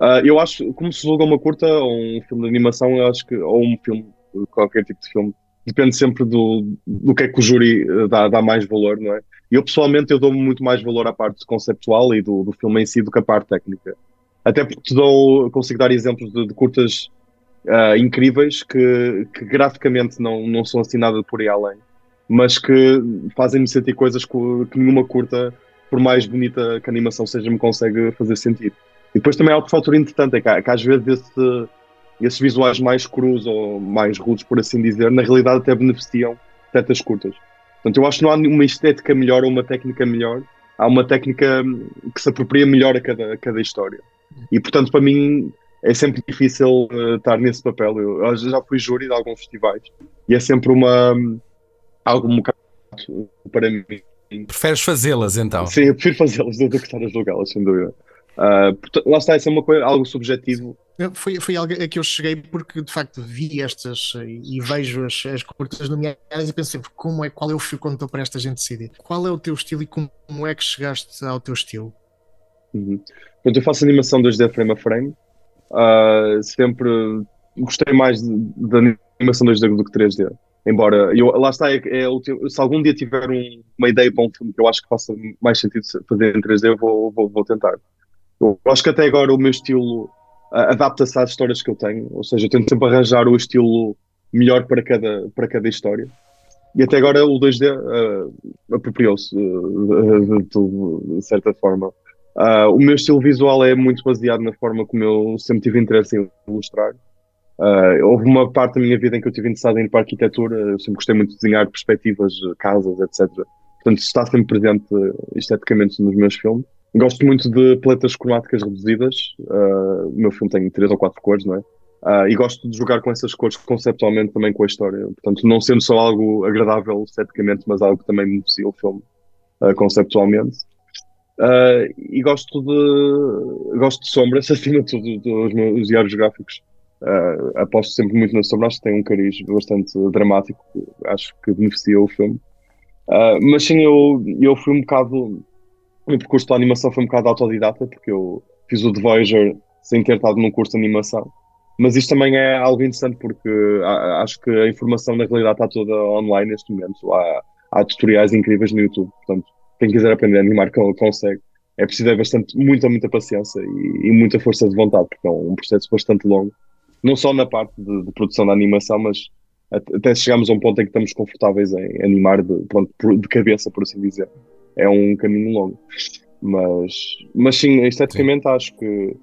S4: Uh, eu acho, como se julga uma curta ou um filme de animação, eu acho que, ou um filme, qualquer tipo de filme, depende sempre do, do que é que o júri dá, dá mais valor, não é? Eu pessoalmente eu dou muito mais valor à parte conceptual e do, do filme em si do que à parte técnica. Até porque te dou, consigo dar exemplos de, de curtas uh, incríveis que, que, graficamente não, não são assim nada por aí além, mas que fazem-me sentir coisas que, que, nenhuma curta, por mais bonita que a animação seja, me consegue fazer sentir. E depois também há outro fator importante, é que, que às vezes esse, esses visuais mais crus ou mais rudos, por assim dizer, na realidade até beneficiam certas curtas. Portanto, eu acho que não há uma estética melhor ou uma técnica melhor. Há uma técnica que se apropria melhor a cada, a cada história. E, portanto, para mim é sempre difícil uh, estar nesse papel. Eu, eu, já fui júri de alguns festivais e é sempre uma algo um bocado para mim
S2: Preferes fazê-las então?
S4: Sim, eu prefiro fazê-las do que estar a julgá-las, sem dúvida. Uh, portanto, lá está, isso é uma coisa, algo subjetivo.
S3: Foi, foi algo a que eu cheguei porque de facto vi estas e vejo as, as curtas nomeadas e penso sempre como é, qual é o fio condutor para esta gente decidir. Qual é o teu estilo e como é que chegaste ao teu estilo?
S4: Uhum. Portanto, eu faço animação 2D frame a frame. Uh, sempre gostei mais da animação 2D do que 3D. Embora, eu, lá está, é, é, se algum dia tiver um, uma ideia para um filme que eu acho que faça mais sentido fazer em 3D, eu vou, vou, vou tentar. Eu acho que até agora o meu estilo adapta-se às histórias que eu tenho, ou seja, eu tento sempre arranjar o estilo melhor para cada, para cada história. E até agora o 2D uh, apropriou-se uh, de, de, de, certa forma. Uh, o meu estilo visual é muito baseado na forma como eu sempre tive interesse em ilustrar. Uh, houve uma parte da minha vida em que eu tive interessado em ir para a arquitetura, eu sempre gostei muito de desenhar perspectivas, casas, etc. Portanto, está sempre presente esteticamente nos meus filmes. Gosto muito de paletas cromáticas reduzidas. Uh, o meu filme tem três ou quatro cores, não é? Uh, e gosto de jogar com essas cores conceptualmente também com a história. Portanto, não sendo só algo agradável esteticamente, mas algo que também beneficia o filme uh, conceptualmente. E gosto de gosto de sombras *laughs* acima de tudo dos meus diários gráficos. Aposto sempre muito nas sombras, que tem um cariz bastante dramático, acho que beneficia o filme. Mas sim, eu, eu fui um bocado o meu percurso de animação foi um bocado autodidata, porque eu fiz o The Voyager sem ter estado num curso de animação. Mas isto também é algo interessante porque acho que a informação na realidade está toda online neste momento. Há, há tutoriais incríveis no YouTube, portanto, quem quiser aprender a animar consegue. É preciso ter bastante, muita, muita paciência e, e, muita força de vontade, porque é um processo bastante longo. Não só na parte de, de produção da animação, mas até chegarmos a um ponto em que estamos confortáveis em animar de, pronto, de cabeça, por assim dizer é um caminho longo. Mas, mas sim, esteticamente sim. acho que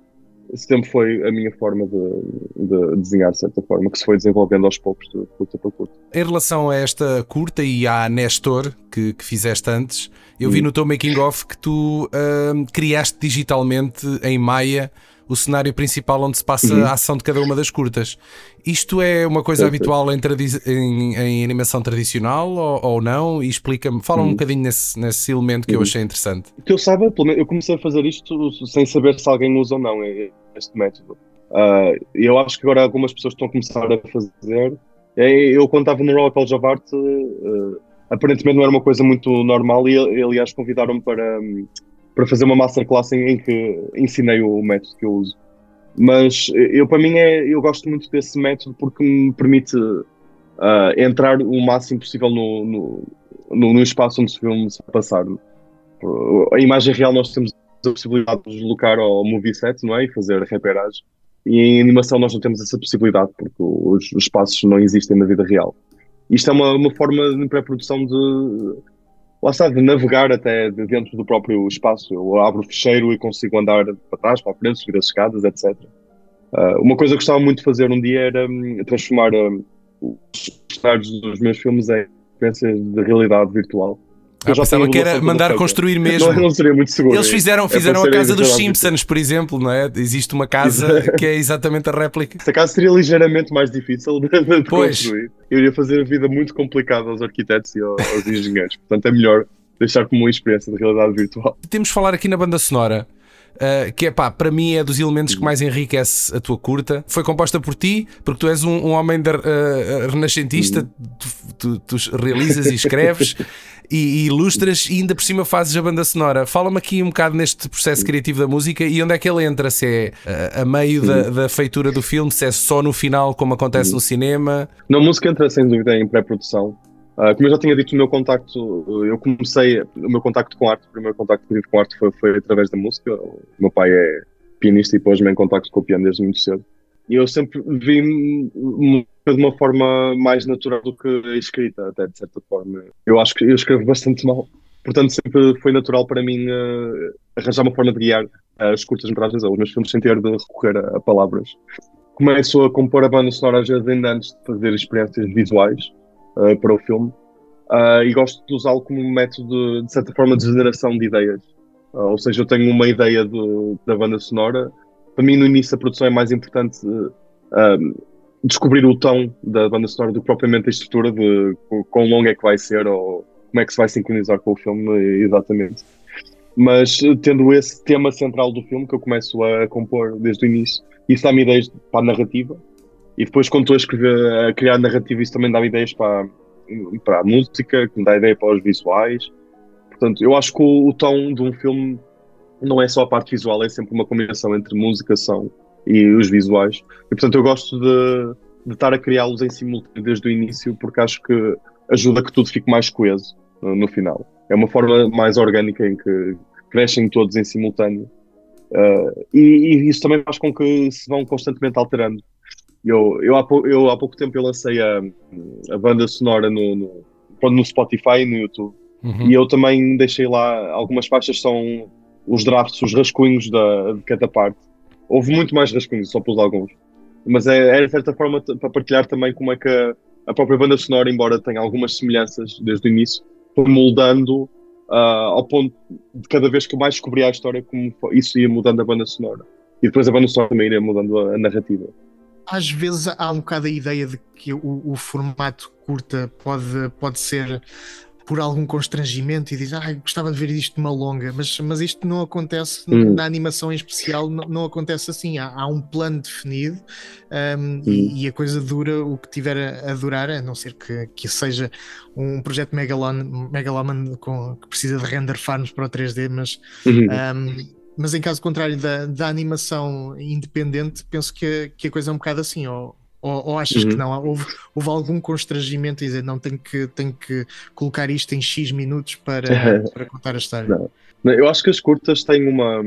S4: esse tempo foi a minha forma de, de, desenhar de certa forma, que se foi desenvolvendo aos poucos, de curta para curta.
S2: Em relação a esta curta e à Nestor, que, que fizeste antes, eu vi hum. no teu making of que tu uh, criaste digitalmente em Maia o cenário principal onde se passa uhum. a ação de cada uma das curtas. Isto é uma coisa habitual em, em, em, animação tradicional ou, ou não? E explica-me, fala uhum. um bocadinho nesse, nesse elemento que uhum. eu achei interessante.
S4: Que eu saiba, eu comecei a fazer isto sem saber se alguém usa ou não este método. Uh, eu acho que agora algumas pessoas estão a começar a fazer. Eu, quando estava no Royal College of Art, uh, aparentemente não era uma coisa muito normal e, aliás, convidaram-me para. Um, para fazer uma masterclass em, em que ensinei o método que eu uso. Mas eu, para mim, é, eu gosto muito desse método porque me permite uh, entrar o máximo possível no, no, no, espaço onde o filme se passar. A imagem real nós temos a possibilidade de deslocar ao movie set, não é? E fazer reperagem. E em animação nós não temos essa possibilidade porque os, os espaços não existem na vida real. Isto é uma, uma forma de pré-produção de lá está, de navegar até dentro do próprio espaço. Eu abro o fecheiro e consigo andar para trás, para a frente, subir as escadas, etc. Uh, uma coisa que gostava muito de fazer um dia era um, transformar um, os cenários dos meus filmes em experiências de realidade virtual.
S2: Eu ah, já pensava que era mandar construir mesmo.
S4: Não, não, seria muito seguro.
S2: Eles fizeram, é fizeram é a casa dos Simpsons, por exemplo, não é? Existe uma casa que é exatamente a réplica.
S4: Essa casa seria ligeiramente mais difícil de, de construir. Eu iria fazer a vida muito complicada aos arquitetos e aos, aos engenheiros. Portanto, é melhor deixar como uma experiência de realidade virtual.
S2: Temos de falar aqui na banda sonora. Uh, que é pá, para mim é dos elementos que mais enriquece a tua curta. Foi composta por ti, porque tu és um, um homem de, uh, renascentista, tu, tu, tu, realizas e escreves *laughs* e, e, ilustras e ainda por cima fazes a banda sonora. Fala-me aqui um bocado neste processo criativo da música e onde é que ele entra? Se é a, a meio da, da, feitura do filme, se é só no final, como acontece no cinema?
S4: Na música entra sem dúvida em pré-produção. Uh, como eu já tinha dito, o meu contacto, eu comecei, o meu contacto com arte, o primeiro contacto que tive com arte foi, foi através da música. O meu pai é pianista e pôs-me em contacto com o piano desde muito cedo. E eu sempre vi de uma forma mais natural do que escrita, até de certa forma. Eu acho que eu escrevo bastante mal. Portanto, sempre foi natural para mim uh, arranjar uma forma de guiar as curtas-metragens ou os meus filmes sem ter de recorrer a, a, palavras. Começo a compor a banda sonora às vezes ainda antes de fazer experiências visuais uh, para o filme uh, e gosto de usá-lo como um método, de, de certa forma, de geração de ideias. ou seja, eu tenho uma ideia do, da banda sonora. Para mim, no início, a produção é mais importante descobrir o tom da banda sonora do que propriamente a estrutura de quão longo é que vai ser ou, como é que se vai sincronizar com o filme, exatamente. Mas tendo esse tema central do filme que eu começo a compor desde o início, isso dá-me ideias para a narrativa. E depois, quando estou a escrever, a criar narrativa, isso também dá-me ideias para, para a música, que me dá ideia para os visuais. Portanto, eu acho que o, o tom de um filme não é só a parte visual, é sempre uma combinação entre música, som e os visuais. E portanto, eu gosto de, de estar a criá-los em simultâneo desde o início, porque acho que ajuda que tudo fique mais coeso no, no final. É uma forma mais orgânica em que crescem todos em simultâneo. Uh, e, e, isso também faz com que se vão constantemente alterando. Eu, eu, há, pou, eu há pouco tempo eu lancei a, a banda sonora no, no, no Spotify e no YouTube. Uhum. E eu também deixei lá algumas faixas são os drafts, os rascunhos da, de cada parte. Houve muito mais rascunhos, só pus alguns. Mas é, é de certa forma para partilhar também como é que a, a, própria banda sonora, embora tenha algumas semelhanças desde o início, foi moldando uh, ao ponto de cada vez que eu mais descobria a história, como isso ia mudando a banda sonora. E depois a banda sonora também ia mudando a, a narrativa
S3: às vezes há um bocado a ideia de que o, o, formato curta pode, pode ser por algum constrangimento e diz, ah, gostava de ver isto numa longa, mas, mas isto não acontece hum. na animação em especial, não, não acontece assim. Há, há, um plano definido um, hum. e, e, a coisa dura o que tiver a, a, durar, a não ser que, que seja um projeto Megalon, Megaloman com, que precisa de render farms para o 3D, mas. Uhum. Um, mas em caso contrário da, da animação independente, penso que, que a coisa é um bocado assim, ou, ou, ou achas uhum. que não? Houve, houve algum constrangimento a dizer não, tenho que, tenho que colocar isto em X minutos para, *laughs* para contar a história?
S4: Não. Eu acho que as curtas têm uma.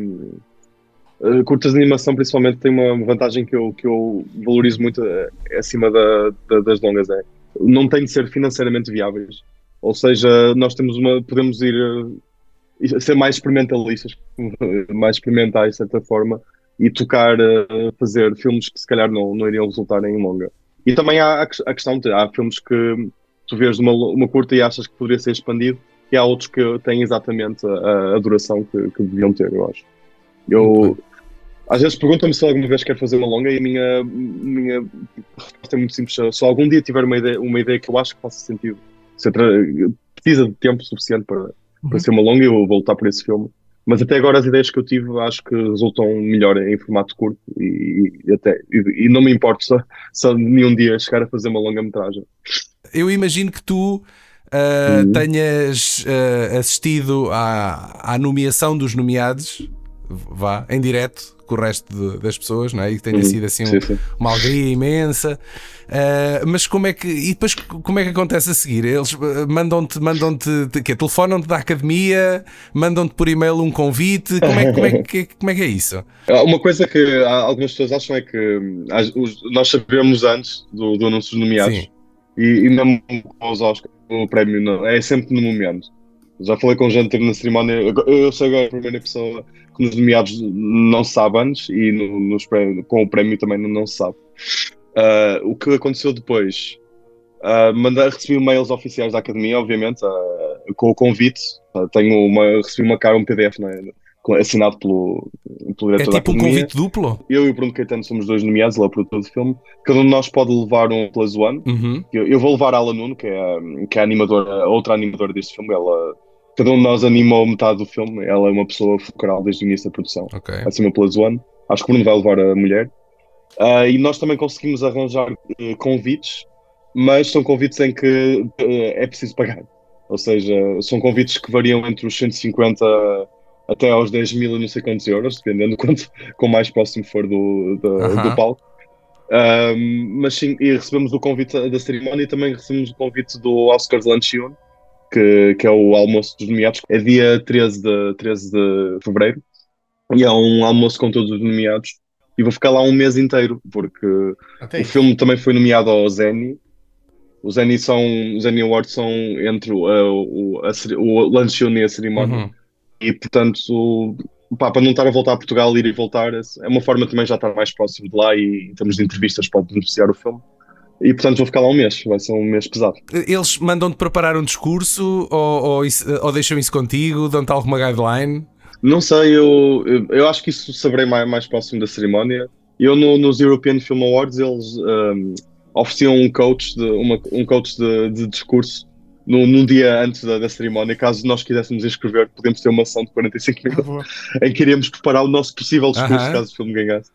S4: Uh, curtas de animação, principalmente, têm uma vantagem que eu, que eu valorizo muito uh, acima da, da, das longas. É não têm de ser financeiramente viáveis. Ou seja, nós temos uma. Podemos ir. Uh, ser mais experimentalistas, *laughs* mais experimentais de certa forma, e tocar a fazer filmes que se calhar não, não iriam resultar em longa. E também há a questão de há filmes que tu vês uma, uma curta e achas que poderia ser expandido, e há outros que têm exatamente a, a duração que, que deviam ter, eu acho. Eu, às vezes perguntam-me se alguma vez quero fazer uma longa e a minha, minha resposta é muito simples. Se algum dia tiver uma ideia, uma ideia que eu acho que faça sentido, se precisa de tempo suficiente para, uhum. para ser uma longa, eu vou voltar por esse filme. Mas até agora as ideias que eu tive acho que resultam melhor em formato curto e, e até e, e, não me importo só, só nenhum dia chegar a fazer uma longa metragem.
S2: Eu imagino que tu uh, tenhas uh, assistido à, à nomeação dos nomeados, vá, em direto, com o resto de, das pessoas, não é? E que tenha uhum. sido assim sim, sim. uma alegria imensa. Uh, mas como é que. E depois como é que acontece a seguir? Eles ah, mandam-te, mandam-te, que telefonam-te da academia, mandam-te por e-mail um convite. Como é, como, é que, *laughs* como é que é isso?
S4: Uma coisa que algumas pessoas acham é que hum, nós sabemos antes do, do anúncio dos nomeados. Sim. E, e mesmo com os Oscars, o prémio não, é sempre no momento. Já falei com gente na cerimónia. Eu sou agora a primeira pessoa que nos nomeados não se sabe antes e no, nos, com o prémio também não, não se sabe. Uh, o que aconteceu depois? Uh, mandar, recebi mails oficiais da academia, obviamente, uh, com o convite. Uh, tenho uma, recebi uma cara, um PDF né, assinado pelo, pelo diretor
S2: É tipo
S4: um
S2: convite duplo?
S4: Eu e o Bruno Caetano somos dois nomeados, lá produtor do filme. Cada um de nós pode levar um Plus One. Uhum. Eu, eu, vou levar a Ala Nuno, que é, a, que é a animadora, a outra animadora deste filme. Ela cada um de nós animou metade do filme. Ela é uma pessoa focal desde o início da produção. Okay. Uma Plus One. Acho que o Bruno vai levar a mulher. Uh, e nós também conseguimos arranjar uh, convites, mas são convites em que uh, é preciso pagar. Ou seja, são convites que variam entre os 150 até aos 10 mil e não sei quantos euros, dependendo *laughs* quanto com mais próximo for do, do, -huh. do palco. mas sim, e recebemos o convite da cerimónia e também recebemos o convite do Oscars Luncheon, que, que é o almoço dos nomeados. É dia 13 de, 13 de fevereiro e é um almoço com todos os nomeados. E vou ficar lá um mês inteiro, porque okay. o filme também foi nomeado ao Zenny. Os Zenny são, os Emmy Awards são entre o, o, a, o luncheon e a cerimónia. Uhum. E portanto, pá, para não estar a voltar a Portugal, ir e voltar, é uma forma também já estar mais próximo de lá e em termos de entrevistas pode beneficiar o filme. E portanto vou ficar lá um mês, vai ser um mês pesado.
S2: Eles mandam-te preparar um discurso ou, ou, ou deixam isso contigo? Dão-te alguma guideline?
S4: Não sei, eu, eu acho que isso saberei mais, mais próximo da cerimónia. Eu no, nos European Film Awards eles um, ofereciam um coach de, uma, um coach de, de discurso num, num dia antes da, da, cerimónia, caso nós quiséssemos inscrever, podemos ter uma ação de 45
S3: Ah,
S4: minutos em que iríamos preparar o nosso possível discurso
S2: Aham.
S4: caso o filme ganhasse.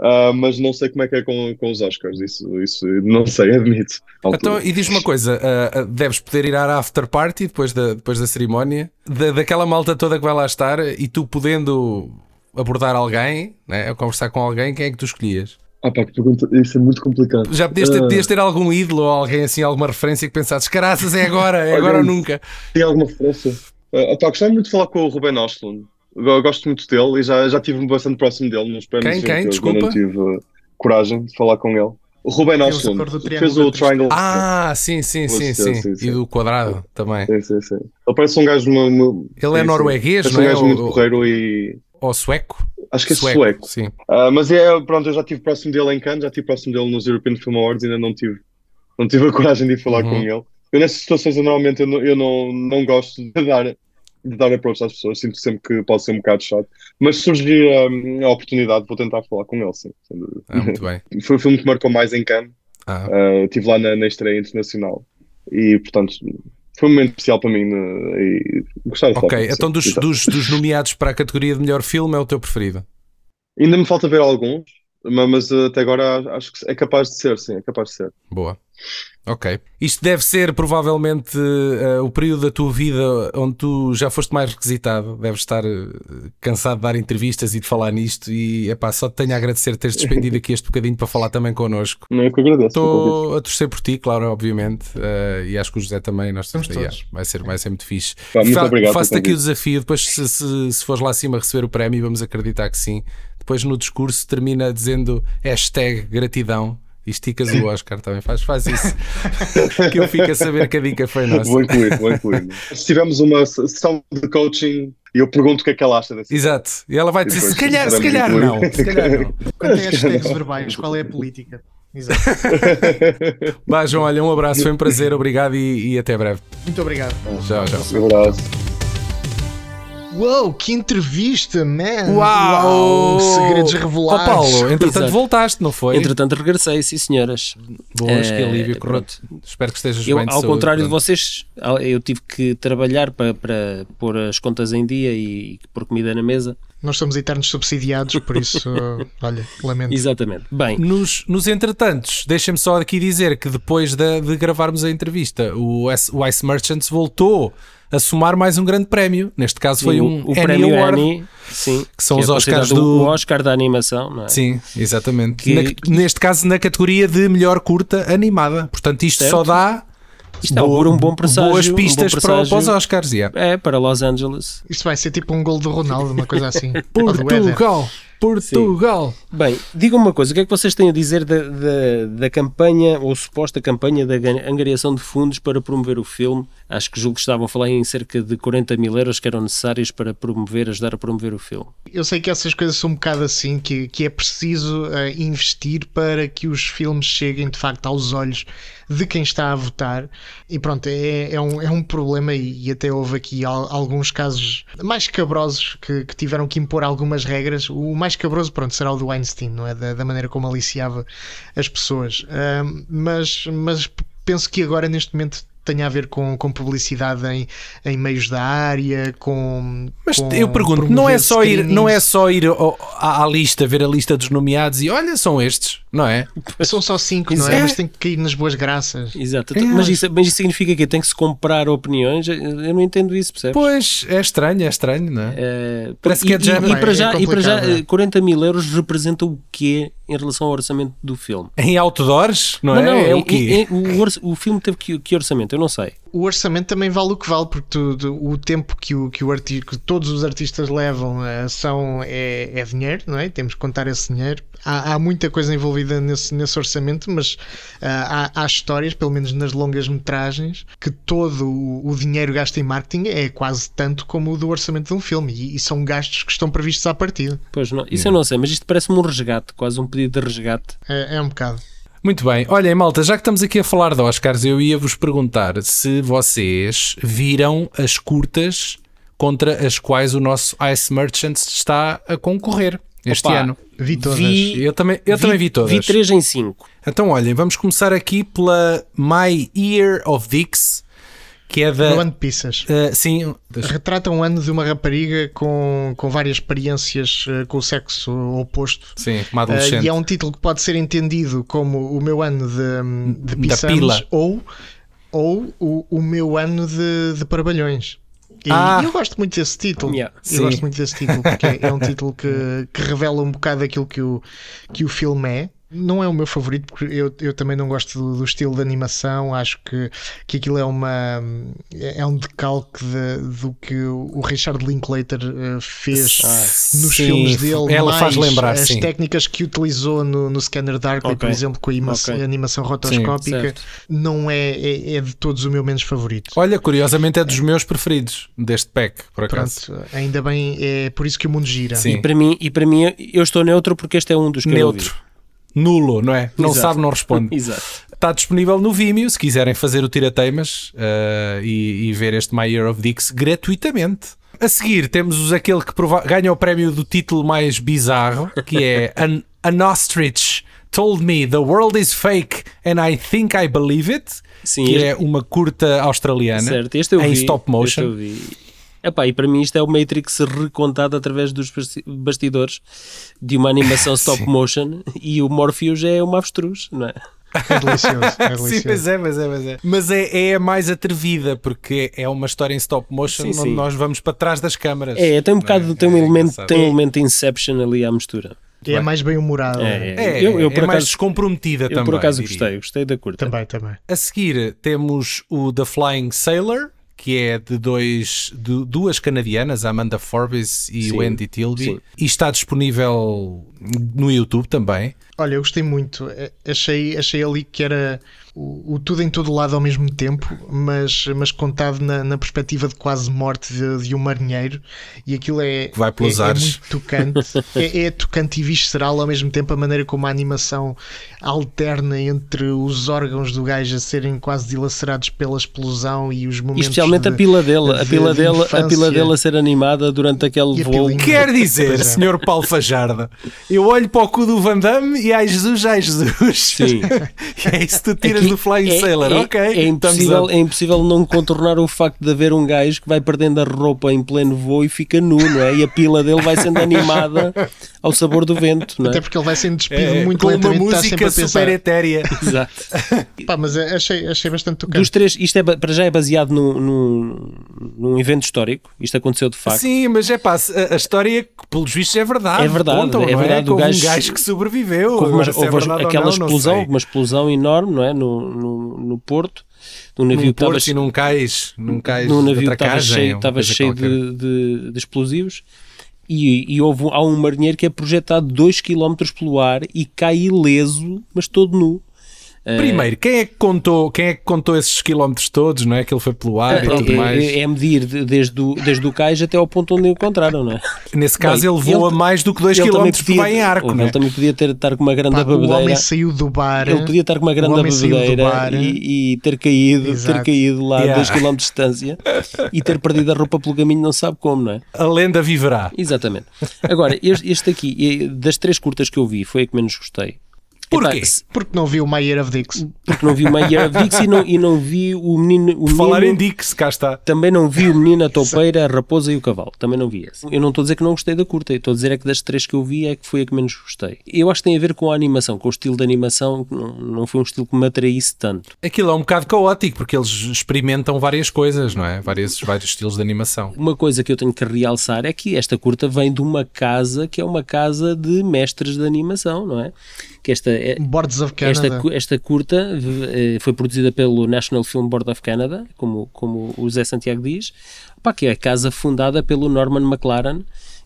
S4: Ah, mas não sei como é que é com, com os Oscars, isso, isso não sei, *laughs* admito.
S2: Então, e diz uma coisa: ah, deves poder ir à after party depois da, depois da cerimónia, da, daquela malta toda que vai lá estar, e tu podendo abordar alguém, né, ou conversar com alguém, quem é que tu escolhias?
S4: Ah, pá, que pergunta, isso é muito complicado.
S2: Já podias ter,
S4: Ah.
S2: podias ter algum ídolo ou alguém assim, alguma referência que pensasses, caraças, é agora, é agora ou nunca.
S4: Tem alguma referência? Uh, pá, gostava muito de falar com o Ruben Ostlund. Eu Gosto muito dele e já, já estive bastante próximo dele nos prémios.
S2: Quem, quem? Desculpa?
S4: Não tive uh, coragem de falar com ele. O Ruben Ostlund fez o Triangle.
S2: Ah, sim, sim, sim,
S4: Sim,
S2: sim.
S4: sim, sim.
S2: E do quadrado também.
S4: Sim, sim, sim. Ele parece um gajo.
S2: Ele é norueguês, não
S4: um
S2: é?
S4: gajo muito
S2: Ou-
S4: porreiro e.
S2: Ou sueco?
S4: Acho que é sueco.
S2: Sim.
S4: Ah, mas é, pronto, eu já estive próximo dele em Cannes, já estive próximo dele nos European Film Awards, ainda não tive, não tive a coragem de ir falar
S2: Uhum.
S4: com ele. Eu nessas situações eu normalmente eu não, eu não, não gosto de dar, de dar approach às pessoas, sinto sempre que pode ser um bocado chato. Mas surgir hum, a oportunidade, vou tentar falar com ele, sim.
S2: Ah, muito bem. *laughs*
S4: Foi o filme que marcou mais em Cannes,
S2: Ah,
S4: Ah, estive lá na, na estreia internacional e, portanto, foi um momento especial para mim né, e gostava de falar
S2: ok, então dos, dos, dos nomeados para a categoria de melhor filme é o teu preferido?
S4: Ainda me falta ver alguns, mas uh, até agora acho que é capaz de ser, sim, é capaz de ser.
S2: Boa. Ok. Isto deve ser provavelmente eh, o período da tua vida onde tu já foste mais requisitado. Deves estar eh, cansado de dar entrevistas e de falar nisto. E epá, só te tenho a agradecer teres despendido *laughs* aqui este bocadinho para falar também connosco.
S4: Não é que agradeço.
S2: Estou a torcer por ti, claro, obviamente. eh, e acho que o José também. Nós
S3: Estamos todos.
S2: vai, ser, vai ser muito fixe.
S4: Pá, muito
S2: Fa- Faço-te aqui o desafio. Depois, se, se, se fores lá acima receber o prémio, vamos acreditar que sim. Depois no discurso termina dizendo hashtag gratidão. E esticas o Oscar também, faz, faz isso *laughs* que eu fico a saber que a dica foi nossa.
S4: Vou incluir, vou incluir. Se tivermos uma sessão de coaching e eu pergunto o que é que ela acha desse.
S2: Exato, e ela vai dizer: se calhar, se calhar não, se calhar não.
S3: Quanto *laughs* a hashtags verbais, qual é a política? Exato. *laughs*
S2: Bah, João, olha, um abraço, foi um prazer, obrigado e, e até breve.
S3: Muito obrigado.
S2: Tchau, tchau.
S4: Um abraço.
S3: Uou, que entrevista, man!
S2: Uau!
S3: Segredos
S2: Ó
S3: revelados.
S2: Paulo, entretanto
S1: Exato.
S2: voltaste, não foi?
S1: Entretanto, regressei, sim, senhoras.
S2: Boas, que
S1: Eh,
S2: alívio, correu
S1: pronto.
S2: Espero que estejas
S1: Eu,
S2: bem de
S1: ao
S2: saúde,
S1: contrário de
S2: pronto.
S1: vocês, ao- eu tive que trabalhar para, para pôr as contas em dia e pôr comida na mesa.
S3: Nós somos eternos subsidiados, por isso, *laughs* olha, lamento.
S1: Exatamente. Bem,
S2: Nos, nos entretantos, deixem-me só aqui dizer que depois de, de gravarmos a entrevista, o, S- o Ice Merchants voltou a somar mais um grande prémio. Neste caso foi
S1: o,
S2: um
S1: o
S2: Annie
S1: prémio
S2: Award.
S1: Annie, sim,
S2: que são
S1: é
S2: os Oscars
S1: considerado
S2: do-
S1: o Oscar da animação, não é?
S2: Sim, exatamente.
S1: Que-
S2: Na- neste caso, na categoria de melhor curta animada. Portanto, isto
S1: Certo.
S2: só dá
S1: Isto augura um bom presságio,
S2: boas
S1: um bom
S2: pistas para,
S1: presságio.
S2: para os Oscars. yeah.
S1: É, para Los Angeles.
S3: Isto vai ser tipo um gol do Ronaldo, uma coisa assim. *laughs*
S2: Portugal! Portugal!
S1: Bem, digam uma coisa, o que é que vocês têm a dizer da, da, da campanha, ou suposta campanha da angariação de fundos para promover o filme? Acho que julgo que estavam a falar em cerca de 40 mil euros que eram necessários para promover, ajudar a promover o filme.
S3: Eu sei que essas coisas são um bocado assim, que, que é preciso eh, investir para que os filmes cheguem de facto aos olhos de quem está a votar. E pronto, é, é, um, é um problema e, e até houve aqui al- alguns casos mais cabrosos que, que tiveram que impor algumas regras. O mais cabroso, pronto, será o do Weinstein, não é? Da, da maneira como aliciava as pessoas. Ahm, mas, mas penso que agora, neste momento, tenha a ver com, com publicidade em, em meios da área, com.
S2: Mas
S3: com
S2: eu pergunto, não é só ir, não é só ir ao- à, à lista, ver a lista dos nomeados e olha, são estes, não é?
S3: São só cinco, não é?
S2: É.
S3: Mas tem que cair nas boas graças.
S1: Exato.
S2: É.
S1: Mas, isso, mas isso significa que tem que se comprar opiniões? Eu não entendo isso, percebes?
S2: Pois, é estranho, é estranho, não é?
S1: Eh,
S2: Parece
S1: e,
S2: que é de
S1: e-
S2: género.
S1: e para
S3: É
S1: já, e para já
S3: complicado, é.
S1: eh, 40 mil euros representa o quê em relação ao orçamento do filme?
S2: Em outdoors, não, é? é o quê?
S1: em- o, o filme teve que, que orçamento? Eu não sei.
S3: O orçamento também vale o que vale, porque tu- tu- o tempo que, o, que, o arti que todos os artistas levam eh, são, é, é dinheiro, não é? Temos que contar esse dinheiro. Há, há muita coisa envolvida nesse, nesse orçamento, mas ah, há, há histórias, pelo menos nas longas metragens, que todo o, o dinheiro gasto em marketing é quase tanto como o do orçamento de um filme, e, e são gastos que estão previstos à partida.
S1: Pois não, isso eu não sei, mas isto parece-me um resgate, quase um pedido de resgate.
S3: É, é um bocado.
S2: Muito bem. Olhem, malta, já que estamos aqui a falar de Oscars, eu ia vos perguntar se vocês viram as curtas contra as quais o nosso Ice Merchants está a concorrer este
S1: Opa,
S2: ano.
S3: Vi todas.
S1: Vi-
S2: Eu também, eu também vi todas.
S1: Vi 3 em 5.
S2: Então, olhem, vamos começar aqui pela My Year of Dicks, que é da.
S3: No ano de Pisas.
S2: Uh, sim.
S3: Retrata um ano de uma rapariga com, com várias experiências uh, com o sexo oposto.
S2: Sim, uma adolescente.
S3: Uh, e é um título que pode ser entendido como o meu ano de, de Pisamos ou, ou o, o meu ano de, de Parabalhões. E ah, eu gosto muito desse título. Yeah, eu sim. gosto muito desse título porque é, é um título que, que revela um bocado aquilo que o, que o filme é não é o meu favorito porque eu, eu também não gosto do, do, estilo de animação. Acho que, que aquilo é uma é um decalque de, do que o Richard Linklater uh, fez ah, nos sim, filmes dele.
S2: Ela faz lembrar
S3: as
S2: sim.
S3: técnicas que utilizou no, no Scanner Darkly, okay. por exemplo, com a okay. animação rotoscópica, sim, não é, é, é, de todos o meu menos favorito.
S2: Olha, curiosamente é dos meus preferidos deste pack, por acaso.
S3: Pronto, ainda bem, é por isso que o mundo gira.
S1: Sim. E para mim, e para mim eu estou neutro porque este é um dos que
S2: neutro.
S1: eu
S2: nulo, não é? Não Exato. sabe, não responde. *laughs*
S1: Exato.
S2: Está disponível no Vimeo se quiserem fazer o tirateimas uh, e, e, ver este My Year of Dicks gratuitamente. A seguir temos os, aquele que ganha o prémio do título mais bizarro, que é *laughs* An, An Ostrich Told Me the World is Fake and I Think I Believe It, Sim, que este... é uma curta australiana
S1: certo, este eu em
S2: vi, stop motion.
S1: Este eu vi. Epá, e para mim isto é o Matrix recontado através dos bastidores de uma animação *laughs* stop motion e o Morpheus é uma avestruz, não é?
S3: É delicioso, é *laughs* delicioso.
S2: sim, mas é, mas é, mas é. Mas é, é a mais atrevida, porque é uma história em stop motion sim, onde sim. nós vamos para trás das câmaras.
S1: É, tem um bocado, é? tem um, é elemento, tem um elemento Inception ali à mistura.
S3: É mais bem humorado.
S2: É, é. eu, eu, por é acaso, mais descomprometida
S1: eu
S2: também.
S1: Eu por acaso gostei, gostei da curta.
S3: Também, também.
S2: A seguir temos o The Flying Sailor, que é de, dois, de duas canadianas, a Amanda Forbes e sim, o Andy Tilby, sim. e está disponível no YouTube também.
S3: Olha, eu gostei muito. É, achei, achei ali que era o, o, tudo em todo lado ao mesmo tempo, mas, mas contado na, na perspectiva de quase morte de, de, um marinheiro, e aquilo é,
S2: Vai pelos
S3: é, é muito tocante, *laughs* é, é, tocante e visceral ao mesmo tempo, a maneira como a animação alterna entre os órgãos do gajo a serem quase dilacerados pela explosão e os momentos.
S1: Especialmente de, a pila dele, de, a pila dele, a pila dele a ser animada durante aquele voo.
S2: Quer dizer, é. senhor Paulo Fajarda, eu olho para o cu do Van Damme e ai Jesus, ai Jesus. Sim. *laughs* é isso que tu tiras do Flying é, Sailor,
S1: é,
S2: ok.
S1: É impossível, é impossível não contornar o facto de haver um gajo que vai perdendo a roupa em pleno voo e fica nu, não é? E a pila dele vai sendo animada ao sabor do vento, não é?
S3: Até porque ele vai sendo despido é, muito lentamente.
S2: uma música super etérea. *laughs*
S1: Exato. *laughs*
S3: Pá, mas achei, achei bastante tocante.
S1: Dos três, isto é, para já é baseado num, num, num evento histórico. Isto aconteceu de facto.
S2: Sim, mas é pá, a, a história, pelos vistos, é verdade.
S1: É verdade, Contam, é verdade.
S2: É? O gajo, um gajo que sobreviveu.
S1: Houve, uma, houve é aquela não, explosão, uma explosão enorme, não é? No, no, no Porto
S2: num navio num que estava e num cais, num cais
S1: num navio estava cheio, estava cheio de, de, de, explosivos e, e houve, há um marinheiro que é projetado 2 km pelo ar e cai ileso, mas todo nu.
S2: Eh, Primeiro, quem é que contou, quem é que contou esses quilómetros todos, não é? Que ele foi pelo ar e tudo
S1: é,
S2: mais.
S1: É medir desde o, desde o cais até ao ponto onde o encontraram, não é?
S2: Nesse caso, Bem, ele voa ele, mais do que 2 km por vai em arco,
S1: Ele
S2: é?
S1: também podia ter, estar com uma grande
S3: Pá,
S1: bebedeira.
S3: O homem saiu do bar.
S1: Ele podia estar com uma grande bebedeira e, e, ter caído, Exato. ter caído lá yeah. a 2 km de distância e ter perdido a roupa pelo caminho, não sabe como, não é?
S2: A lenda viverá.
S1: Exatamente. Agora, este, este aqui, das três curtas que eu vi, foi a que menos gostei.
S2: Porquê?
S3: Porque não vi o My Year of Dicks.
S1: Porque não vi o My Year of Dicks e não, e não vi o menino. O menino,
S2: Falar em Dicks, cá está.
S1: Também não vi o menino, a toupeira, a raposa e o cavalo. Também não vi esse. Eu não estou a dizer que não gostei da curta, estou a dizer é que das três que eu vi é que foi a que menos gostei. Eu acho que tem a ver com a animação, com o estilo de animação, não, não foi um estilo que me atraísse tanto.
S2: Aquilo é um bocado caótico, porque eles experimentam várias coisas, não é? Vários, vários estilos de animação.
S1: Uma coisa que eu tenho que realçar é que esta curta vem de uma casa que é uma casa de mestres de animação, não é? que esta,
S3: Boards of Canada.
S1: Esta, esta curta eh, foi produzida pelo National Film Board of Canada, como, como o Zé Santiago diz, pá, que é a casa fundada pelo Norman McLaren,